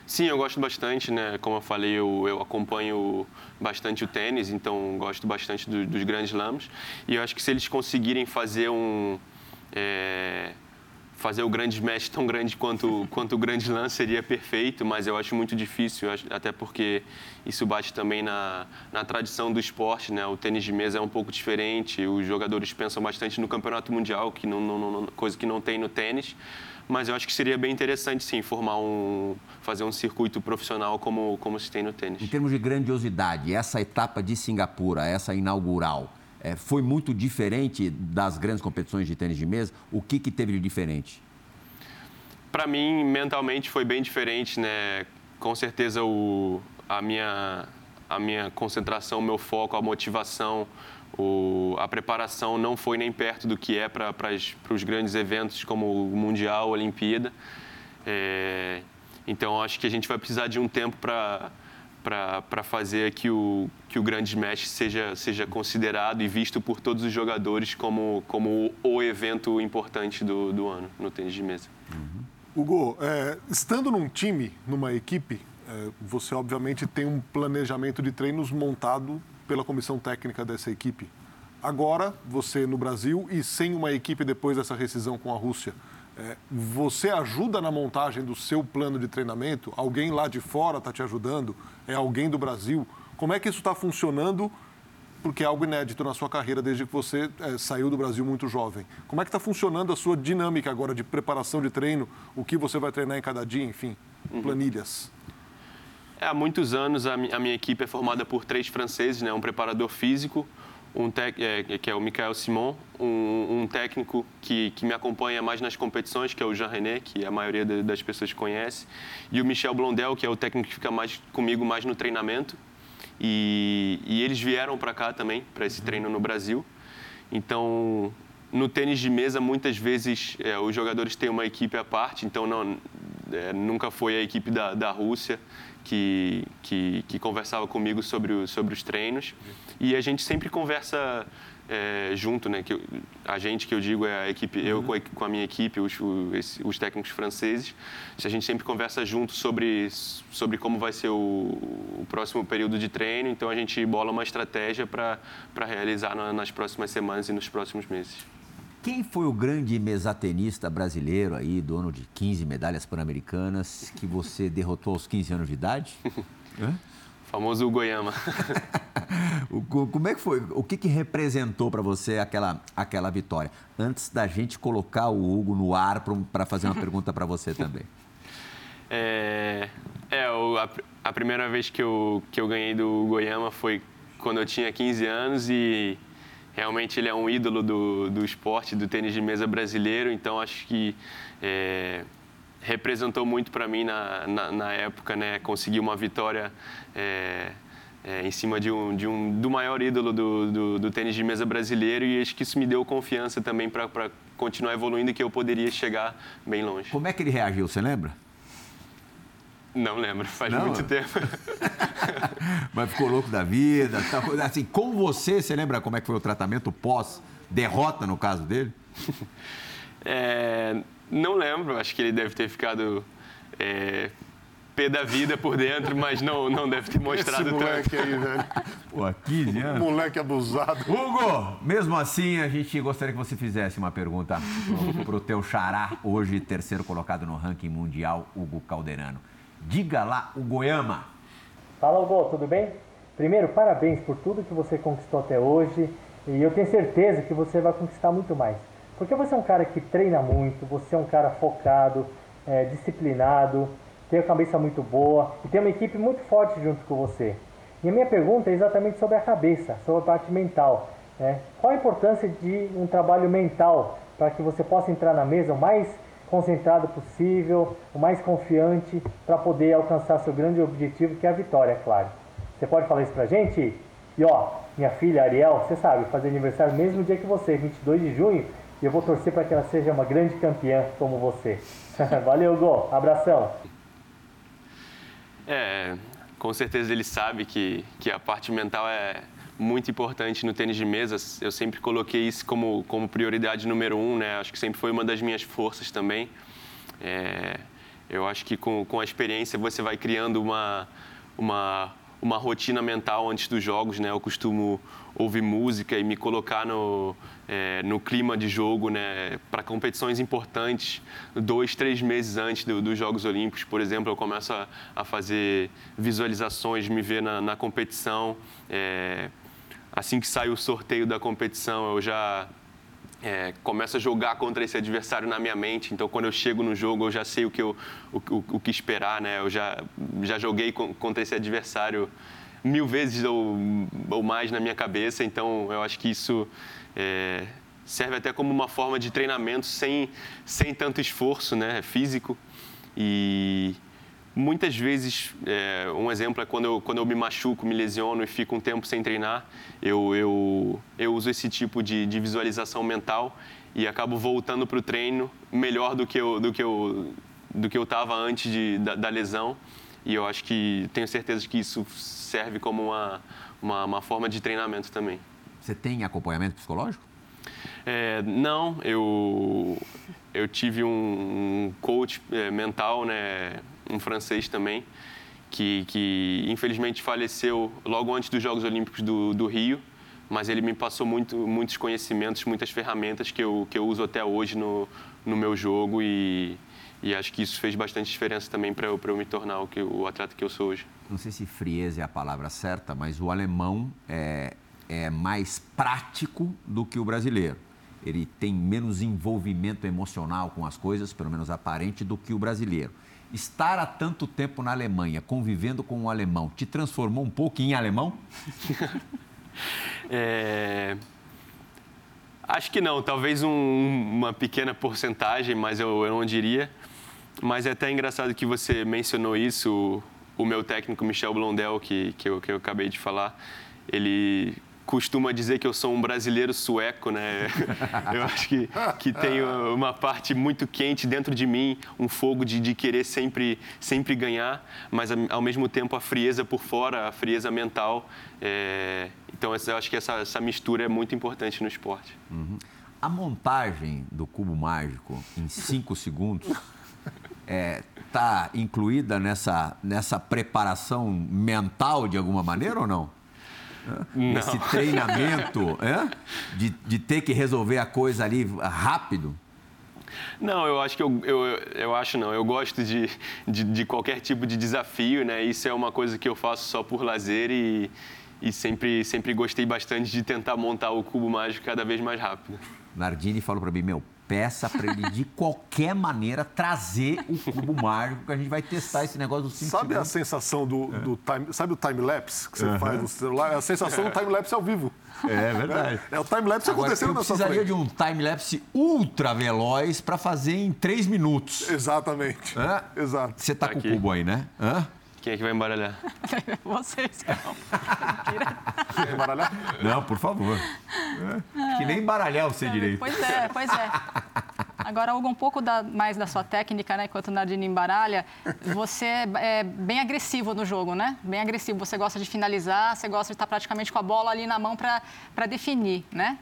Sim, eu gosto bastante, né? Como eu falei, eu, eu acompanho bastante o tênis, então gosto bastante do, dos grandes slams. E eu acho que se eles conseguirem fazer um... É, fazer o grande smash tão grande quanto, quanto o grande slam seria perfeito, mas eu acho muito difícil, até porque isso bate também na, na tradição do esporte, né? O tênis de mesa é um pouco diferente, os jogadores pensam bastante no campeonato mundial, que não, não, não coisa que não tem no tênis mas eu acho que seria bem interessante sim formar um fazer um circuito profissional como como se tem no tênis. Em termos de grandiosidade, essa etapa de Singapura, essa inaugural, é, foi muito diferente das grandes competições de tênis de mesa. O que que teve de diferente? Para mim, mentalmente foi bem diferente, né? Com certeza o a minha a minha concentração, meu foco, a motivação, o, a preparação não foi nem perto do que é para os grandes eventos como o Mundial, a Olimpíada. É, então, acho que a gente vai precisar de um tempo para fazer que o, que o grande smash seja, seja considerado e visto por todos os jogadores como, como o evento importante do, do ano no tênis de mesa. Uhum. Hugo, é, estando num time, numa equipe, é, você obviamente tem um planejamento de treinos montado pela comissão técnica dessa equipe. Agora, você no Brasil e sem uma equipe depois dessa rescisão com a Rússia, é, você ajuda na montagem do seu plano de treinamento? Alguém lá de fora está te ajudando? É alguém do Brasil? Como é que isso está funcionando? Porque é algo inédito na sua carreira desde que você é, saiu do Brasil muito jovem. Como é que está funcionando a sua dinâmica agora de preparação de treino? O que você vai treinar em cada dia, enfim, uhum. planilhas? É, há muitos anos a, minha equipe é formada por três franceses, né? um preparador físico, um tec, é, que é o Michael Simon, um, um, técnico que, que me acompanha mais nas competições, que é o Jean René, que a maioria das pessoas conhece, e o Michel Blondel, que é o técnico que fica mais comigo mais no treinamento. E, e eles vieram para cá também, para esse treino no Brasil. Então, no tênis de mesa, muitas vezes é, os jogadores têm uma equipe à parte, então não, é, nunca foi a equipe da, da Rússia que, que, que conversava comigo sobre, o, sobre os treinos. E a gente sempre conversa é, junto, né? Que a gente que eu digo é a equipe, uhum. eu com a, com a, minha equipe, os, os, os, técnicos franceses, a gente sempre conversa junto sobre, sobre como vai ser o, o próximo período de treino. Então a gente bola uma estratégia para realizar na, nas próximas semanas e nos próximos meses. Quem foi o grande mesatenista brasileiro aí, dono de 15 medalhas pan-americanas, que você derrotou aos 15 anos de idade? Hã? Famoso Goiama. Como é que foi? O que, que representou para você aquela, aquela vitória? Antes da gente colocar o Hugo no ar para fazer uma pergunta para você também. É, é a, a, primeira vez que eu, que eu ganhei do Goiama foi quando eu tinha 15 anos e realmente ele é um ídolo do, do esporte, do tênis de mesa brasileiro, então acho que é, representou muito para mim na, na, na, época, né? Conseguir uma vitória é, é, em cima de um, de um, do maior ídolo do, do, do, tênis de mesa brasileiro e acho que isso me deu confiança também para continuar evoluindo e que eu poderia chegar bem longe. Como é que ele reagiu, você lembra? Não lembro, faz Não. muito tempo. Mas ficou louco da vida. Tá, assim, com você, você lembra como é que foi o tratamento pós-derrota, no caso dele? É, não lembro, acho que ele deve ter ficado é, pé da vida por dentro, mas não, não deve ter mostrado Esse moleque tanto. aí, velho. Pô, 15 anos. Moleque abusado. Hugo, mesmo assim, a gente gostaria que você fizesse uma pergunta pro, pro teu xará, hoje terceiro colocado no ranking mundial, Hugo Calderano. Diga lá, o Goiama. Fala, Hugo, tudo bem? Primeiro, parabéns por tudo que você conquistou até hoje e eu tenho certeza que você vai conquistar muito mais. Porque você é um cara que treina muito, você é um cara focado, é, disciplinado, tem a cabeça muito boa e tem uma equipe muito forte junto com você. E a minha pergunta é exatamente sobre a cabeça, sobre a parte mental. Né? Qual a importância de um trabalho mental para que você possa entrar na mesa o mais concentrado possível, o mais confiante, para poder alcançar seu grande objetivo, que é a vitória, é claro. Você pode falar isso pra gente? E ó, minha filha Ariel, você sabe, fazer aniversário no mesmo dia que você, 22 de junho, e eu vou torcer para que ela seja uma grande campeã como você. Valeu, Gol. Abração. É, com certeza ele sabe que, que a parte mental é muito importante no tênis de mesa. Eu sempre coloquei isso como, como prioridade número um, né? Acho que sempre foi uma das minhas forças também. É, eu acho que com, com a experiência você vai criando uma, uma, uma rotina mental antes dos jogos, né? Eu costumo ouvir música e me colocar no, é, no clima de jogo, né? Para competições importantes, dois, três meses antes do, dos Jogos Olímpicos, por exemplo, eu começo a, a fazer visualizações, me ver na, na competição. É, assim que sai o sorteio da competição, eu já é, começo a jogar contra esse adversário na minha mente. Então, quando eu chego no jogo, eu já sei o que, eu, o, o, o que esperar, né? Eu já, já joguei contra esse adversário mil vezes ou, ou mais na minha cabeça. Então, eu acho que isso é, serve até como uma forma de treinamento sem, sem tanto esforço né? físico. E muitas vezes, é, um exemplo é quando eu, quando eu me machuco, me lesiono e fico um tempo sem treinar, eu, eu, eu uso esse tipo de, de visualização mental e acabo voltando para o treino melhor do que eu do que eu do que eu estava antes de, da, da, lesão e eu acho que tenho certeza que isso serve como uma, uma, uma forma de treinamento também. Você tem acompanhamento psicológico? É, não, eu eu tive um, um coach é, mental, né, um francês também, que, que infelizmente faleceu logo antes dos Jogos Olímpicos do, do Rio, mas ele me passou muito, muitos conhecimentos, muitas ferramentas que eu, que eu uso até hoje no, no meu jogo e, e acho que isso fez bastante diferença também para eu, eu me tornar o, que, o atleta que eu sou hoje. Não sei se frieza é a palavra certa, mas o alemão é, é mais prático do que o brasileiro. Ele tem menos envolvimento emocional com as coisas, pelo menos aparente, do que o brasileiro. Estar há tanto tempo na Alemanha, convivendo com um alemão, te transformou um pouco em alemão? é... Acho que não, talvez um, uma pequena porcentagem, mas eu, eu, não diria. Mas é até engraçado que você mencionou isso, o, o meu técnico Michel Blondel, que, que, eu, que eu acabei de falar, ele costuma dizer que eu sou um brasileiro sueco, né? Eu acho que, que tenho uma parte muito quente dentro de mim, um fogo de, de querer sempre, sempre ganhar, mas ao mesmo tempo a frieza por fora, a frieza mental. É... Então eu acho que essa, essa mistura é muito importante no esporte. Uhum. A montagem do cubo mágico em cinco segundos está é, incluída nessa, nessa preparação mental de alguma maneira ou não? Não. Esse treinamento é? de, de ter que resolver a coisa ali rápido? Não, eu acho que eu, eu, eu acho não. Eu gosto de, de, de, qualquer tipo de desafio, né? Isso é uma coisa que eu faço só por lazer e, e sempre, sempre gostei bastante de tentar montar o cubo mágico cada vez mais rápido. Nardini falou para mim, meu, peça para ele de qualquer maneira trazer o cubo mágico que a gente vai testar esse negócio do 5 Sabe segundos. a sensação do, do time, sabe o time lapse que você uhum. faz no celular? É a sensação do time lapse ao vivo. É verdade. É, é o time lapse acontecendo eu na sua precisaria frente. de um time lapse ultra veloz para fazer em 3 minutos. Exatamente. Hã? Exato. Você tá Aqui. com o cubo aí, né? Hã? Quem é que vai embaralhar? Vocês. Quer embaralhar? Não, por favor. É. Que nem embaralhar você direito. Pois é, pois é. Agora, Hugo, um pouco da, mais da sua técnica, né? Enquanto o Nardini embaralha, você é bem agressivo no jogo, né? Bem agressivo. Você gosta de finalizar, você gosta de estar praticamente com a bola ali na mão para definir, né?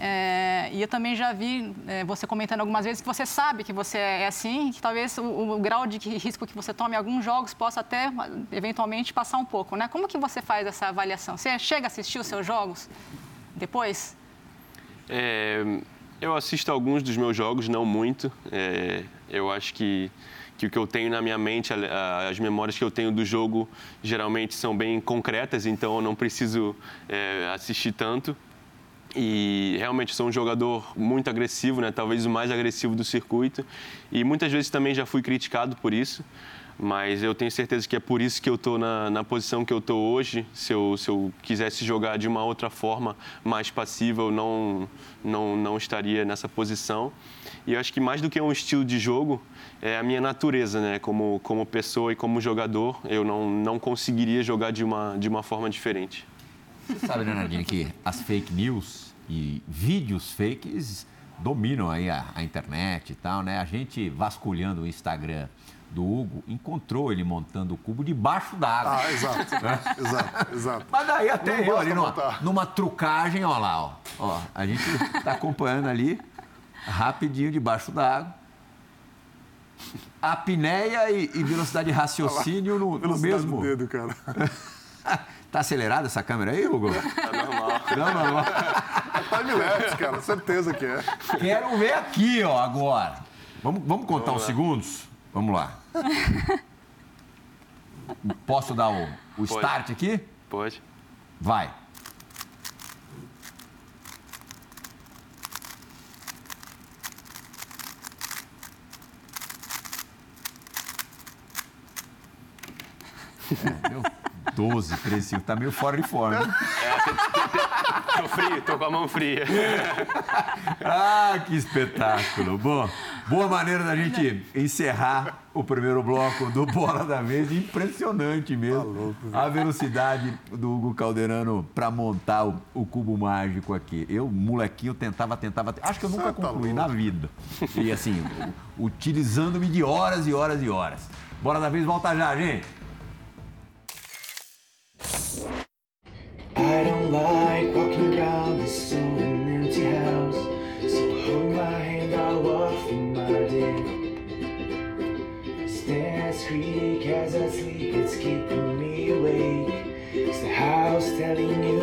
É, e eu também já vi é, você comentando algumas vezes que você sabe que você é assim, que talvez o, o, grau de risco que você tome em alguns jogos possa até, eventualmente, passar um pouco, né? Como que você faz essa avaliação? Você chega a assistir os seus jogos depois? É, eu assisto alguns dos meus jogos, não muito. É, eu acho que, que o que eu tenho na minha mente, as memórias que eu tenho do jogo, geralmente são bem concretas, então eu não preciso é, assistir tanto. E realmente sou um jogador muito agressivo, né? talvez o mais agressivo do circuito. E muitas vezes também já fui criticado por isso, mas eu tenho certeza que é por isso que eu estou na, na, posição que eu estou hoje. Se eu, se eu quisesse jogar de uma outra forma, mais passiva, eu não, não, não estaria nessa posição. E eu acho que mais do que um estilo de jogo, é a minha natureza, né? Como, como pessoa e como jogador, eu não, não conseguiria jogar de uma, de uma forma diferente. Você sabe, né, Nadine, que as fake news e vídeos fakes dominam aí a, a, internet e tal, né? A gente vasculhando o Instagram do Hugo, encontrou ele montando o cubo debaixo d'água. Ah, exato, né? exato, exato. Mas daí até Não eu ali numa, numa, trucagem, ó lá, ó. ó a gente está acompanhando ali, rapidinho debaixo d'água. Apneia e, e velocidade de raciocínio no, no mesmo. Do dedo, cara. Tá acelerada essa câmera aí, Hugo? Tá normal. Não, normal. É time-lapse, cara. Certeza que é. Quero ver aqui, ó, agora. Vamos, vamos contar vamos uns segundos? Vamos lá. Posso dar o, o start aqui? Pode. Vai. É, deu 12, 13, 5, tá meio fora de forma. É, tô frio, tô com a mão fria. ah, que espetáculo. Bom, boa maneira da gente encerrar o primeiro bloco do Bola da Vez. Impressionante mesmo. Tá louco, a velocidade do Hugo Calderano para montar o, o, cubo mágico aqui. Eu, molequinho, tentava, tentava. Acho que eu nunca tá concluí na vida. E assim, utilizando-me de horas e horas e horas. Bola da Vez volta já, gente. I don't like walking around this old and empty house. So hold my hand, I'll walk through my day. Stairs creak as I sleep, it's keeping me awake. It's the house telling you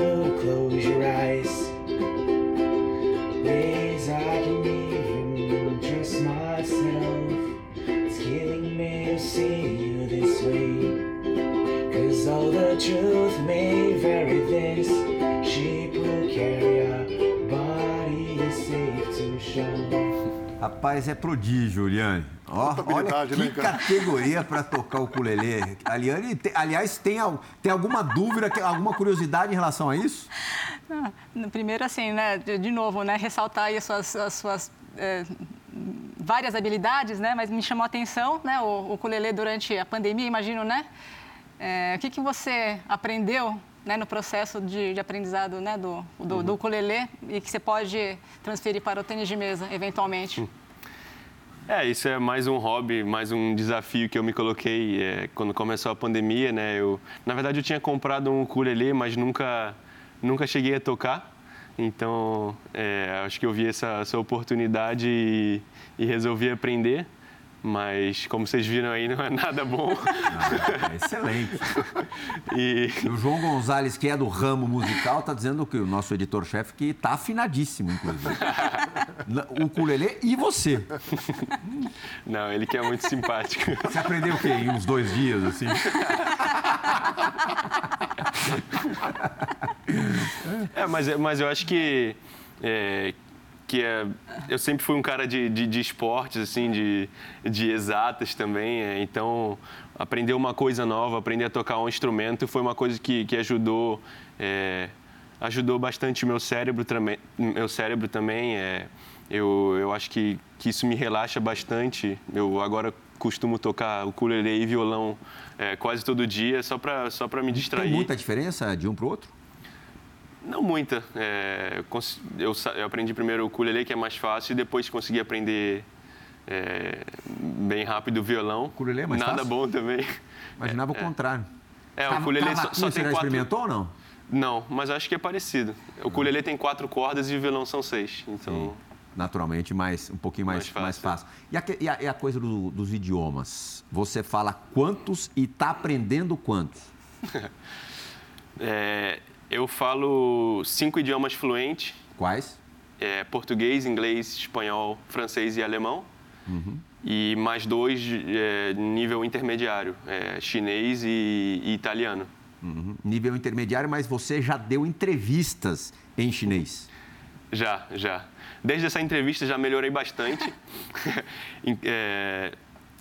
Rapaz, é prodígio, Juliane. Ó, olha que né, categoria para tocar o ukulele. Aliane, aliás, tem, tem alguma dúvida, alguma curiosidade em relação a isso? Ah, primeiro, assim, né, de novo, né, ressaltar aí as suas, as suas é, várias habilidades, né, mas me chamou a atenção, né, o ukulele durante a pandemia, imagino, né, é, o que, que você aprendeu né, no processo de, de aprendizado né, do, do, uhum. do, ukulele e que você pode transferir para o tênis de mesa, eventualmente? Hum. É, isso é mais um hobby, mais um desafio que eu me coloquei é, quando começou a pandemia, né? Eu, na verdade, eu tinha comprado um ukulele, mas nunca, nunca cheguei a tocar. Então, é, acho que eu vi essa, essa oportunidade e, e resolvi aprender mas como vocês viram aí, não é nada bom. Ah, é excelente. E... e... o João Gonzalez, que é do ramo musical, está dizendo que o nosso editor-chefe que está afinadíssimo, inclusive. o ukulele e você. Não, ele que é muito simpático. Você aprendeu o quê? Em uns dois dias, assim? É, mas, mas eu acho que, é, que é, eu sempre fui um cara de, de, de esportes, assim, de, de exatas também. É, então, aprender uma coisa nova, aprender a tocar um instrumento foi uma coisa que, que ajudou, é, ajudou bastante o meu cérebro, também, meu cérebro também. É, eu, eu acho que, que isso me relaxa bastante. Eu agora costumo tocar ukulele e violão é, quase todo dia, só para só me distrair. Tem muita diferença de um para o outro? Não muita. É, eu, eu, aprendi primeiro o ukulele, que é mais fácil, e depois consegui aprender é, bem rápido o violão. O ukulele é mais Nada fácil? bom também. Imaginava é, o contrário. É, o ukulele só, só tem quatro... experimentou ou não? Não, mas acho que é parecido. O ukulele tem quatro cordas e o violão são seis. Então. Sim naturalmente mais um pouquinho mais, mais fácil. Mais fácil. E, a, e, a, e a coisa do, dos idiomas? Você fala quantos e está aprendendo quantos? é, eu falo cinco idiomas fluentes. Quais? É, português, inglês, espanhol, francês e alemão. Uhum. E mais dois é, nível intermediário, é, chinês e, e italiano. Uhum. Nível intermediário, mas você já deu entrevistas em chinês? Já, já. Desde essa entrevista já melhorei bastante. é,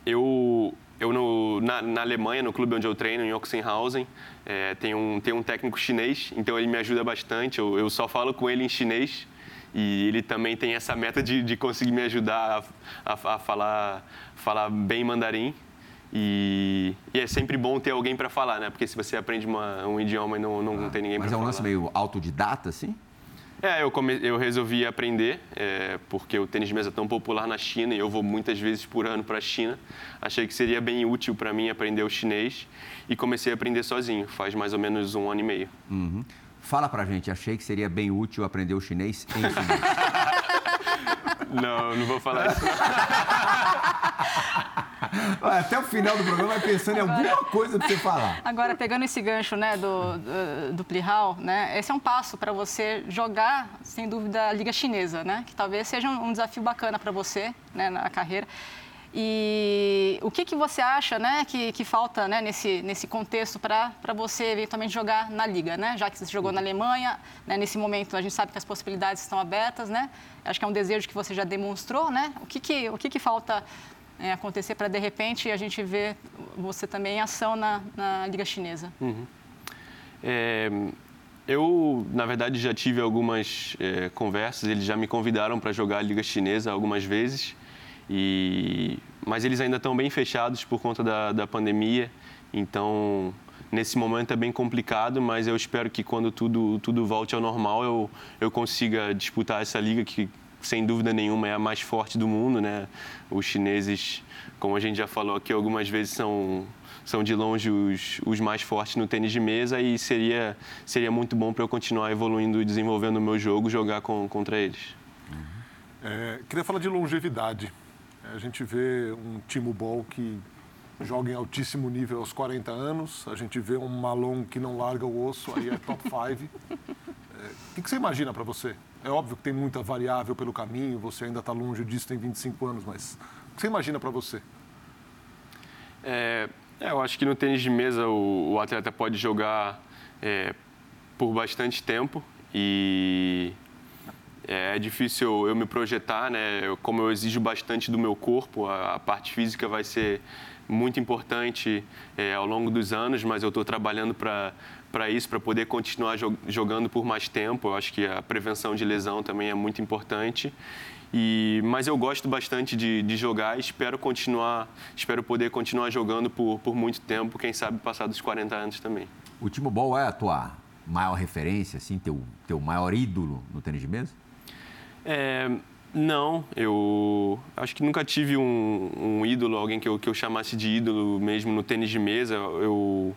eu eu no, na, na, Alemanha, no clube onde eu treino, em Oxenhausen, é, tem, um, tem um técnico chinês, então ele me ajuda bastante. Eu, eu, só falo com ele em chinês e ele também tem essa meta de, de conseguir me ajudar a, a, a falar, falar bem mandarim. E, e, é sempre bom ter alguém para falar, né? Porque se você aprende uma, um idioma e não, não, ah, tem ninguém para falar. Mas é um lance meio autodidata, assim? É, eu, come... eu resolvi aprender, é, porque o tênis de mesa é tão popular na China e eu vou muitas vezes por ano para a China. Achei que seria bem útil para mim aprender o chinês e comecei a aprender sozinho, faz mais ou menos um ano e meio. Uhum. Fala pra gente, achei que seria bem útil aprender o chinês em chinês. não, não vou falar isso. Até o final do programa vai pensando agora, em alguma coisa para você falar. Agora, pegando esse gancho né, do, do, do Plihal, né, esse é um passo para você jogar, sem dúvida, a Liga Chinesa, né? Que talvez seja um, um desafio bacana para você né, na carreira. E o que, que você acha né, que, que falta né, nesse, nesse contexto para você eventualmente jogar na Liga? Né? Já que você jogou na Alemanha, né, nesse momento a gente sabe que as possibilidades estão abertas, né? acho que é um desejo que você já demonstrou. Né? O, que, que, o que, que falta é, acontecer para, de repente, a gente ver você também em ação na, na Liga Chinesa? Uhum. É, eu, na verdade, já tive algumas é, conversas, eles já me convidaram para jogar a Liga Chinesa algumas vezes, e... mas eles ainda estão bem fechados por conta da, da pandemia, então nesse momento é bem complicado, mas eu espero que quando tudo, tudo volte ao normal eu, eu consiga disputar essa liga que sem dúvida nenhuma, é a mais forte do mundo, né? Os chineses, como a gente já falou aqui algumas vezes, são, são de longe os, os mais fortes no tênis de mesa e seria, seria muito bom para eu continuar evoluindo e desenvolvendo o meu jogo, jogar com, contra eles. É, queria falar de longevidade. A gente vê um Timo Ball que joga em altíssimo nível aos 40 anos, a gente vê um Malon que não larga o osso, aí é top 5. É, o que você imagina para você? É óbvio que tem muita variável pelo caminho, você ainda está longe disso, tem 25 anos, mas o que você imagina para você? É, é, eu acho que no tênis de mesa o, o atleta pode jogar é, por bastante tempo e é, é difícil eu me projetar, né? Como eu exijo bastante do meu corpo, a, a parte física vai ser muito importante é, ao longo dos anos, mas eu estou trabalhando para para isso, para poder continuar jogando por mais tempo. Eu acho que a prevenção de lesão também é muito importante. E, mas eu gosto bastante de, de jogar e espero continuar, espero poder continuar jogando por, por muito tempo, quem sabe passar dos 40 anos também. O Timo Boll é a tua maior referência, assim, teu, teu maior ídolo no tênis de mesa? É, não, eu acho que nunca tive um, um ídolo, alguém que eu, que eu chamasse de ídolo mesmo no tênis de mesa. Eu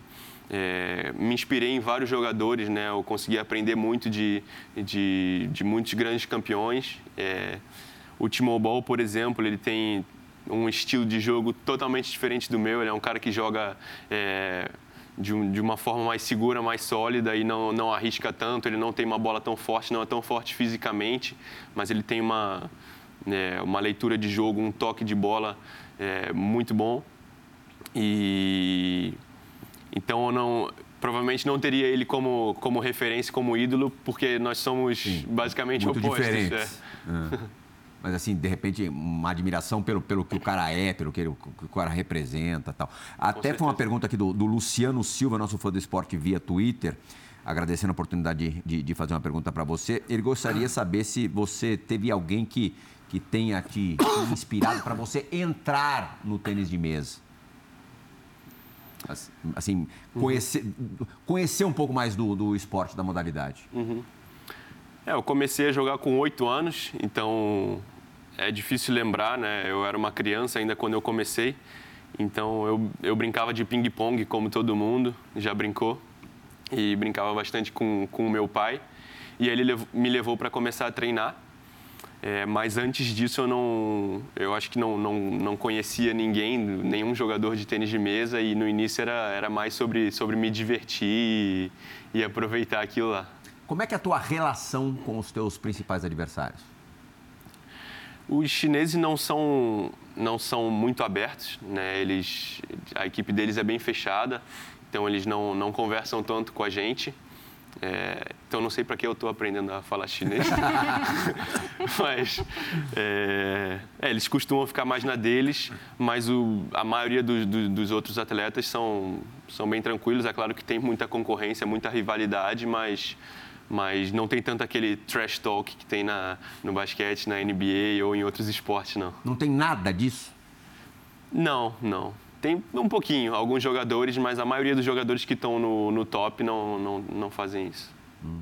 é, me inspirei em vários jogadores, né? Eu consegui aprender muito de, de, de muitos grandes campeões. É, o Timo Ball, por exemplo, ele tem um estilo de jogo totalmente diferente do meu. Ele é um cara que joga é, de, um, de, uma forma mais segura, mais sólida e não, não arrisca tanto. Ele não tem uma bola tão forte, não é tão forte fisicamente, mas ele tem uma, é, uma leitura de jogo, um toque de bola é, muito bom. E então, eu não, provavelmente não teria ele como, como referência, como ídolo, porque nós somos Sim, basicamente muito opostos. Diferentes. É. É. Mas, assim, de repente, uma admiração pelo, pelo que o cara é, pelo que, ele, que o cara representa tal. Até foi uma pergunta aqui do, do, Luciano Silva, nosso fã do esporte, via Twitter, agradecendo a oportunidade de, de, de fazer uma pergunta para você. Ele gostaria de saber se você teve alguém que, que tenha te inspirado para você entrar no tênis de mesa assim, conhecer, conhecer um pouco mais do, do esporte, da modalidade? Uhum. É, eu comecei a jogar com oito anos, então é difícil lembrar, né? Eu era uma criança ainda quando eu comecei, então eu, eu brincava de ping-pong como todo mundo já brincou. e brincava bastante com, com o meu pai. E ele me levou para começar a treinar. É, mas antes disso eu não, eu acho que não, não, não conhecia ninguém, nenhum jogador de tênis de mesa e no início era, era mais sobre, sobre me divertir e, e aproveitar aquilo lá. Como é que é a tua relação com os teus principais adversários? Os chineses não são, não são muito abertos, né? Eles, a equipe deles é bem fechada, então eles não, não conversam tanto com a gente. É, então não sei para que eu estou aprendendo a falar chinês, mas é, é, eles costumam ficar mais na deles, mas o, a maioria do, do, dos outros atletas são, são bem tranquilos. É claro que tem muita concorrência, muita rivalidade, mas, mas não tem tanto aquele trash talk que tem na, no basquete, na NBA ou em outros esportes, não. Não tem nada disso? Não, não. Tem um pouquinho, alguns jogadores, mas a maioria dos jogadores que estão no, no top não, não, não fazem isso. Uhum.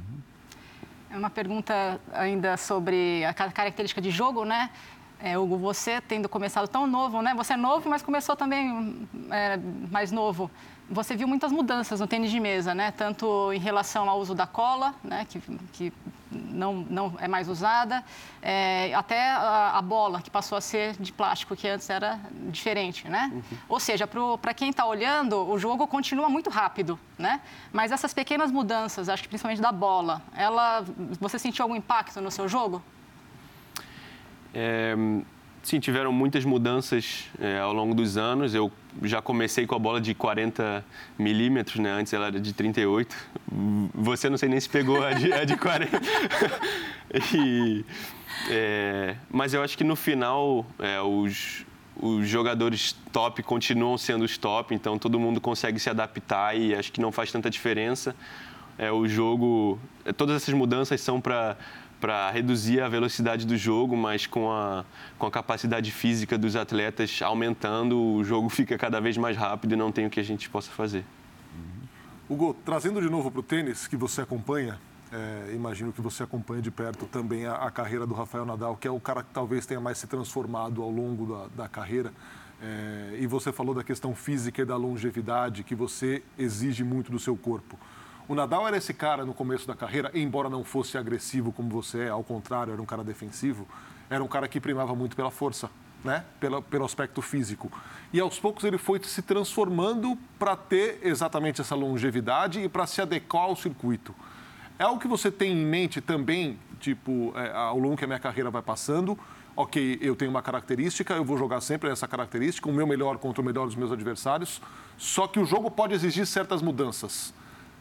É uma pergunta ainda sobre a característica de jogo, né? É, Hugo, você tendo começado tão novo, né? Você é novo, mas começou também é, mais novo você viu muitas mudanças no tênis de mesa, né? Tanto em relação ao uso da cola, né? Que, que não, não é mais usada, é, até a, a, bola, que passou a ser de plástico, que antes era diferente, né? Uhum. Ou seja, para quem está olhando, o jogo continua muito rápido, né? Mas essas pequenas mudanças, acho que principalmente da bola, ela, você sentiu algum impacto no seu jogo? É, sim, tiveram muitas mudanças é, ao longo dos anos. Eu já comecei com a bola de 40 milímetros, né? Antes ela era de 38. Você não sei nem se pegou a de, a de 40. e, é, mas eu acho que no final é, os, os jogadores top continuam sendo os top, então todo mundo consegue se adaptar e acho que não faz tanta diferença. É, o jogo, é, todas essas mudanças são para para reduzir a velocidade do jogo, mas com a, com a capacidade física dos atletas aumentando, o jogo fica cada vez mais rápido e não tem o que a gente possa fazer. Uhum. Hugo, trazendo de novo para o tênis que você acompanha, é, imagino que você acompanha de perto também a, a, carreira do Rafael Nadal, que é o cara que talvez tenha mais se transformado ao longo da, da carreira. É, e você falou da questão física e da longevidade que você exige muito do seu corpo. O Nadal era esse cara no começo da carreira, embora não fosse agressivo como você é, ao contrário, era um cara defensivo, era um cara que primava muito pela força, né? pelo, pelo aspecto físico. E aos poucos ele foi se transformando para ter exatamente essa longevidade e para se adequar ao circuito. É algo que você tem em mente também, tipo, é, ao longo que a minha carreira vai passando, ok, eu tenho uma característica, eu vou jogar sempre essa característica, o meu melhor contra o melhor dos meus adversários, só que o jogo pode exigir certas mudanças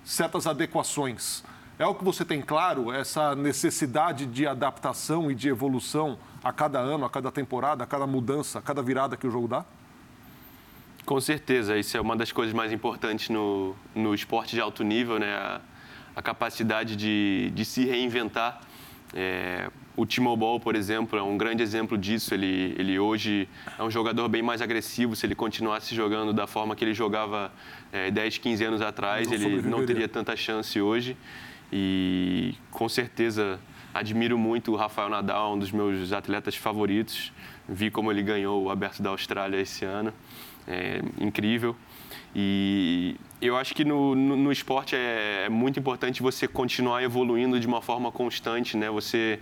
certas adequações. É o que você tem claro, essa necessidade de adaptação e de evolução a cada ano, a cada temporada, a cada mudança, a cada virada que o jogo dá? Com certeza, isso é uma das coisas mais importantes no, no esporte de alto nível, né? a, a capacidade de, de se reinventar. É, o Timo Boll, por exemplo, é um grande exemplo disso. Ele, ele hoje é um jogador bem mais agressivo. Se ele continuasse jogando da forma que ele jogava é, 10, 15 anos atrás, não ele não teria tanta chance hoje. E com certeza admiro muito o Rafael Nadal, um dos meus atletas favoritos. Vi como ele ganhou o Aberto da Austrália esse ano. É incrível. E eu acho que no, no, no esporte é, é, muito importante você continuar evoluindo de uma forma constante, né? Você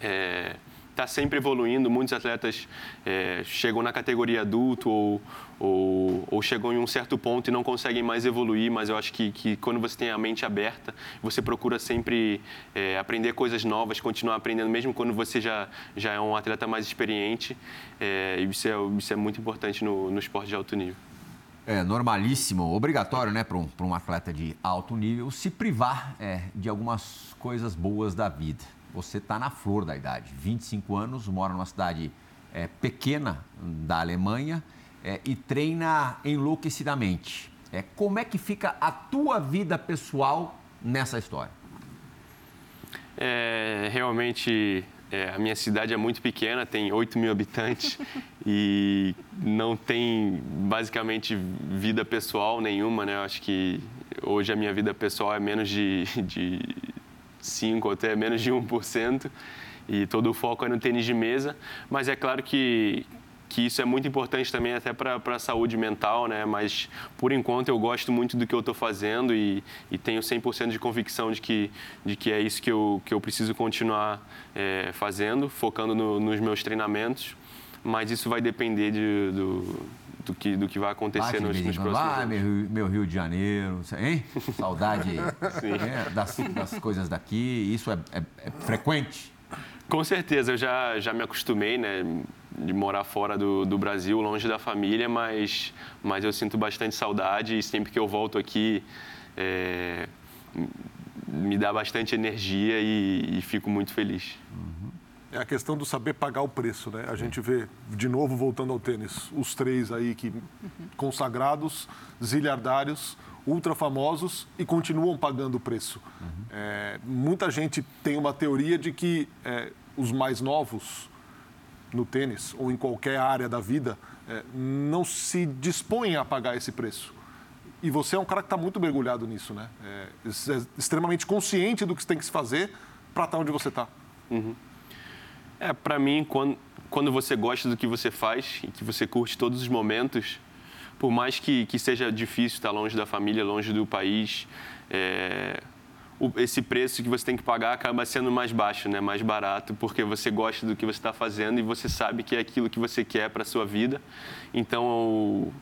é, está sempre evoluindo. Muitos atletas é, chegam na categoria adulto ou, ou, ou, chegam em um certo ponto e não conseguem mais evoluir, mas eu acho que, que quando você tem a mente aberta, você procura sempre é, aprender coisas novas, continuar aprendendo, mesmo quando você já, já é um atleta mais experiente. É, isso, é, isso é muito importante no, no esporte de alto nível. É normalíssimo, obrigatório, né, para um, um atleta de alto nível se privar é, de algumas coisas boas da vida você está na flor da idade, 25 anos, mora numa cidade é, pequena da Alemanha é, e treina enlouquecidamente. É, como é que fica a tua vida pessoal nessa história? É, realmente, é, a minha cidade é muito pequena, tem 8 mil habitantes e não tem basicamente vida pessoal nenhuma, né? Eu acho que hoje a minha vida pessoal é menos de, de 5 ou até menos de 1%, e todo o foco é no tênis de mesa, mas é claro que que isso é muito importante também até para a saúde mental, né? Mas por enquanto eu gosto muito do que eu estou fazendo e, e tenho 100% de convicção de que, de que é isso que eu, que eu preciso continuar é, fazendo, focando no, nos meus treinamentos. Mas isso vai depender de, do, do que, do que vai acontecer nos, nos próximos ah, meu, meu, Rio de Janeiro, hein? Saudade é, das, das, coisas daqui. Isso é, é, é frequente? Com certeza, eu já, já me acostumei, né? De morar fora do, do, Brasil, longe da família, mas, mas eu sinto bastante saudade e sempre que eu volto aqui é, me dá bastante energia e, e fico muito feliz. É a questão do saber pagar o preço, né? A gente vê, de novo, voltando ao tênis, os três aí que consagrados, zilhardários, ultra famosos e continuam pagando o preço. Uhum. É, muita gente tem uma teoria de que é, os mais novos no tênis ou em qualquer área da vida é, não se dispõem a pagar esse preço. E você é um cara que está muito mergulhado nisso, né? É, é, extremamente consciente do que tem que se fazer para estar tá onde você está. Uhum. É, para mim, quando, quando você gosta do que você faz e que você curte todos os momentos, por mais que, que seja difícil estar longe da família, longe do país, é, esse preço que você tem que pagar acaba sendo mais baixo, né? mais barato, porque você gosta do que você está fazendo e você sabe que é aquilo que você quer para a sua vida. Então,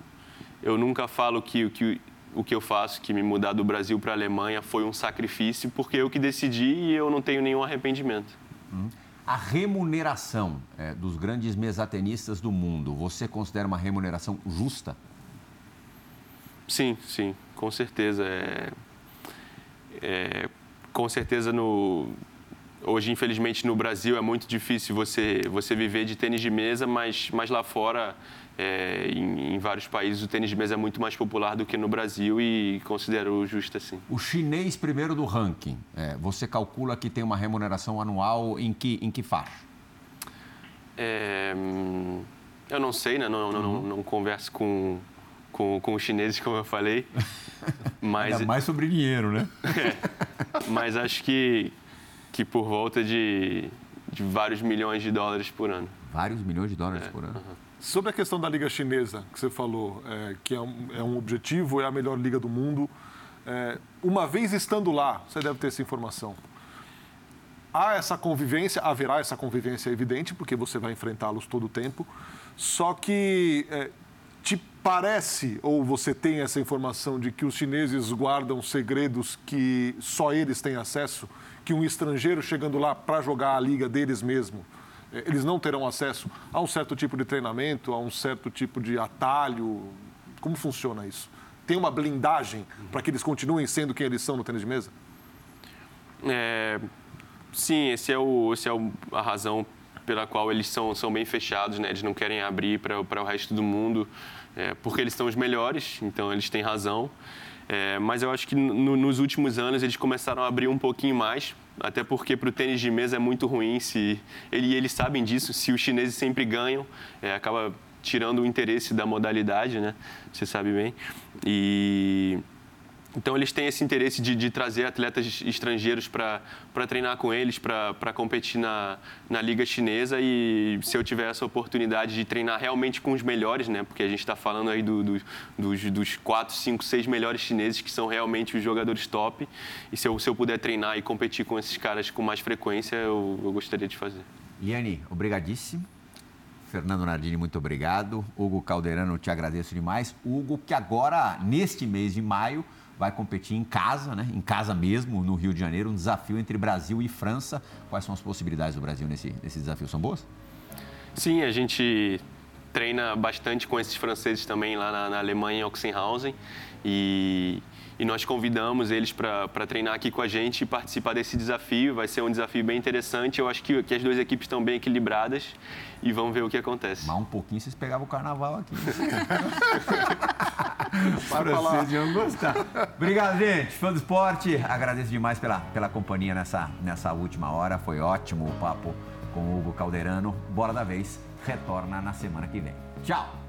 eu, nunca falo que, que o que eu faço, que me mudar do Brasil para a Alemanha, foi um sacrifício, porque eu que decidi e eu não tenho nenhum arrependimento. Hum. A remuneração é, dos grandes mesatenistas do mundo, você considera uma remuneração justa? Sim, sim, com certeza. É é, com certeza no hoje infelizmente no Brasil é muito difícil você você viver de tênis de mesa, mas mas lá fora é, em, em, vários países o tênis de mesa é muito mais popular do que no Brasil e considero justo assim. O chinês primeiro do ranking, é, você calcula que tem uma remuneração anual em que em que faixa? É, eu não sei, né? Não, não, uhum. não, não converso com com, com os chineses, como eu falei. Mas, Ainda mais sobre dinheiro, né? É, mas acho que, que por volta de, de vários milhões de dólares por ano. Vários milhões de dólares é, por ano? Uhum. Sobre a questão da Liga Chinesa, que você falou, é, que é um, é um, objetivo, é a melhor liga do mundo. É, uma vez estando lá, você deve ter essa informação. Há essa convivência, haverá essa convivência evidente, porque você vai enfrentá-los todo o tempo. Só que é, te parece, ou você tem essa informação de que os chineses guardam segredos que só eles têm acesso, que um estrangeiro chegando lá para jogar a liga deles mesmo, eh, eles não terão acesso a um certo tipo de treinamento, a um certo tipo de atalho? Como funciona isso? Tem uma blindagem para que eles continuem sendo quem eles são no tênis de mesa? É, sim, esse é, o, esse é a razão pela qual eles são, são bem fechados, né? Eles não querem abrir para o resto do mundo, é, porque eles são os melhores, então eles têm razão. É, mas eu acho que no, nos últimos anos eles começaram a abrir um pouquinho mais, até porque para o tênis de mesa é muito ruim se ele, eles sabem disso. Se os chineses sempre ganham, é, acaba tirando o interesse da modalidade, né? Você sabe bem. E então, eles têm esse interesse de, de trazer atletas estrangeiros para treinar com eles, para competir na, na Liga Chinesa. E se eu tiver essa oportunidade de treinar realmente com os melhores, né? porque a gente está falando aí do, do, dos, dos quatro, cinco, seis melhores chineses que são realmente os jogadores top. E se eu, se eu puder treinar e competir com esses caras com mais frequência, eu, eu gostaria de fazer. Liane, obrigadíssimo. Fernando Nardini, muito obrigado. Hugo Calderano, te agradeço demais. Hugo, que agora, neste mês de maio, vai competir em casa, né? em casa mesmo, no Rio de Janeiro, um desafio entre Brasil e França. Quais são as possibilidades do Brasil nesse, nesse desafio? São boas? Sim, a gente treina bastante com esses franceses também lá na, na Alemanha, em Oxenhausen. E, e nós convidamos eles para treinar aqui com a gente e participar desse desafio. Vai ser um desafio bem interessante. Eu acho que, que as duas equipes estão bem equilibradas e vamos ver o que acontece. Mas um pouquinho vocês pegavam o carnaval aqui. Para vocês iam gostar. Obrigado, gente. Fã do esporte, agradeço demais pela, pela companhia nessa, nessa última hora. Foi ótimo o papo com o Hugo Calderano. Bora da vez retorna na semana que vem. Tchau!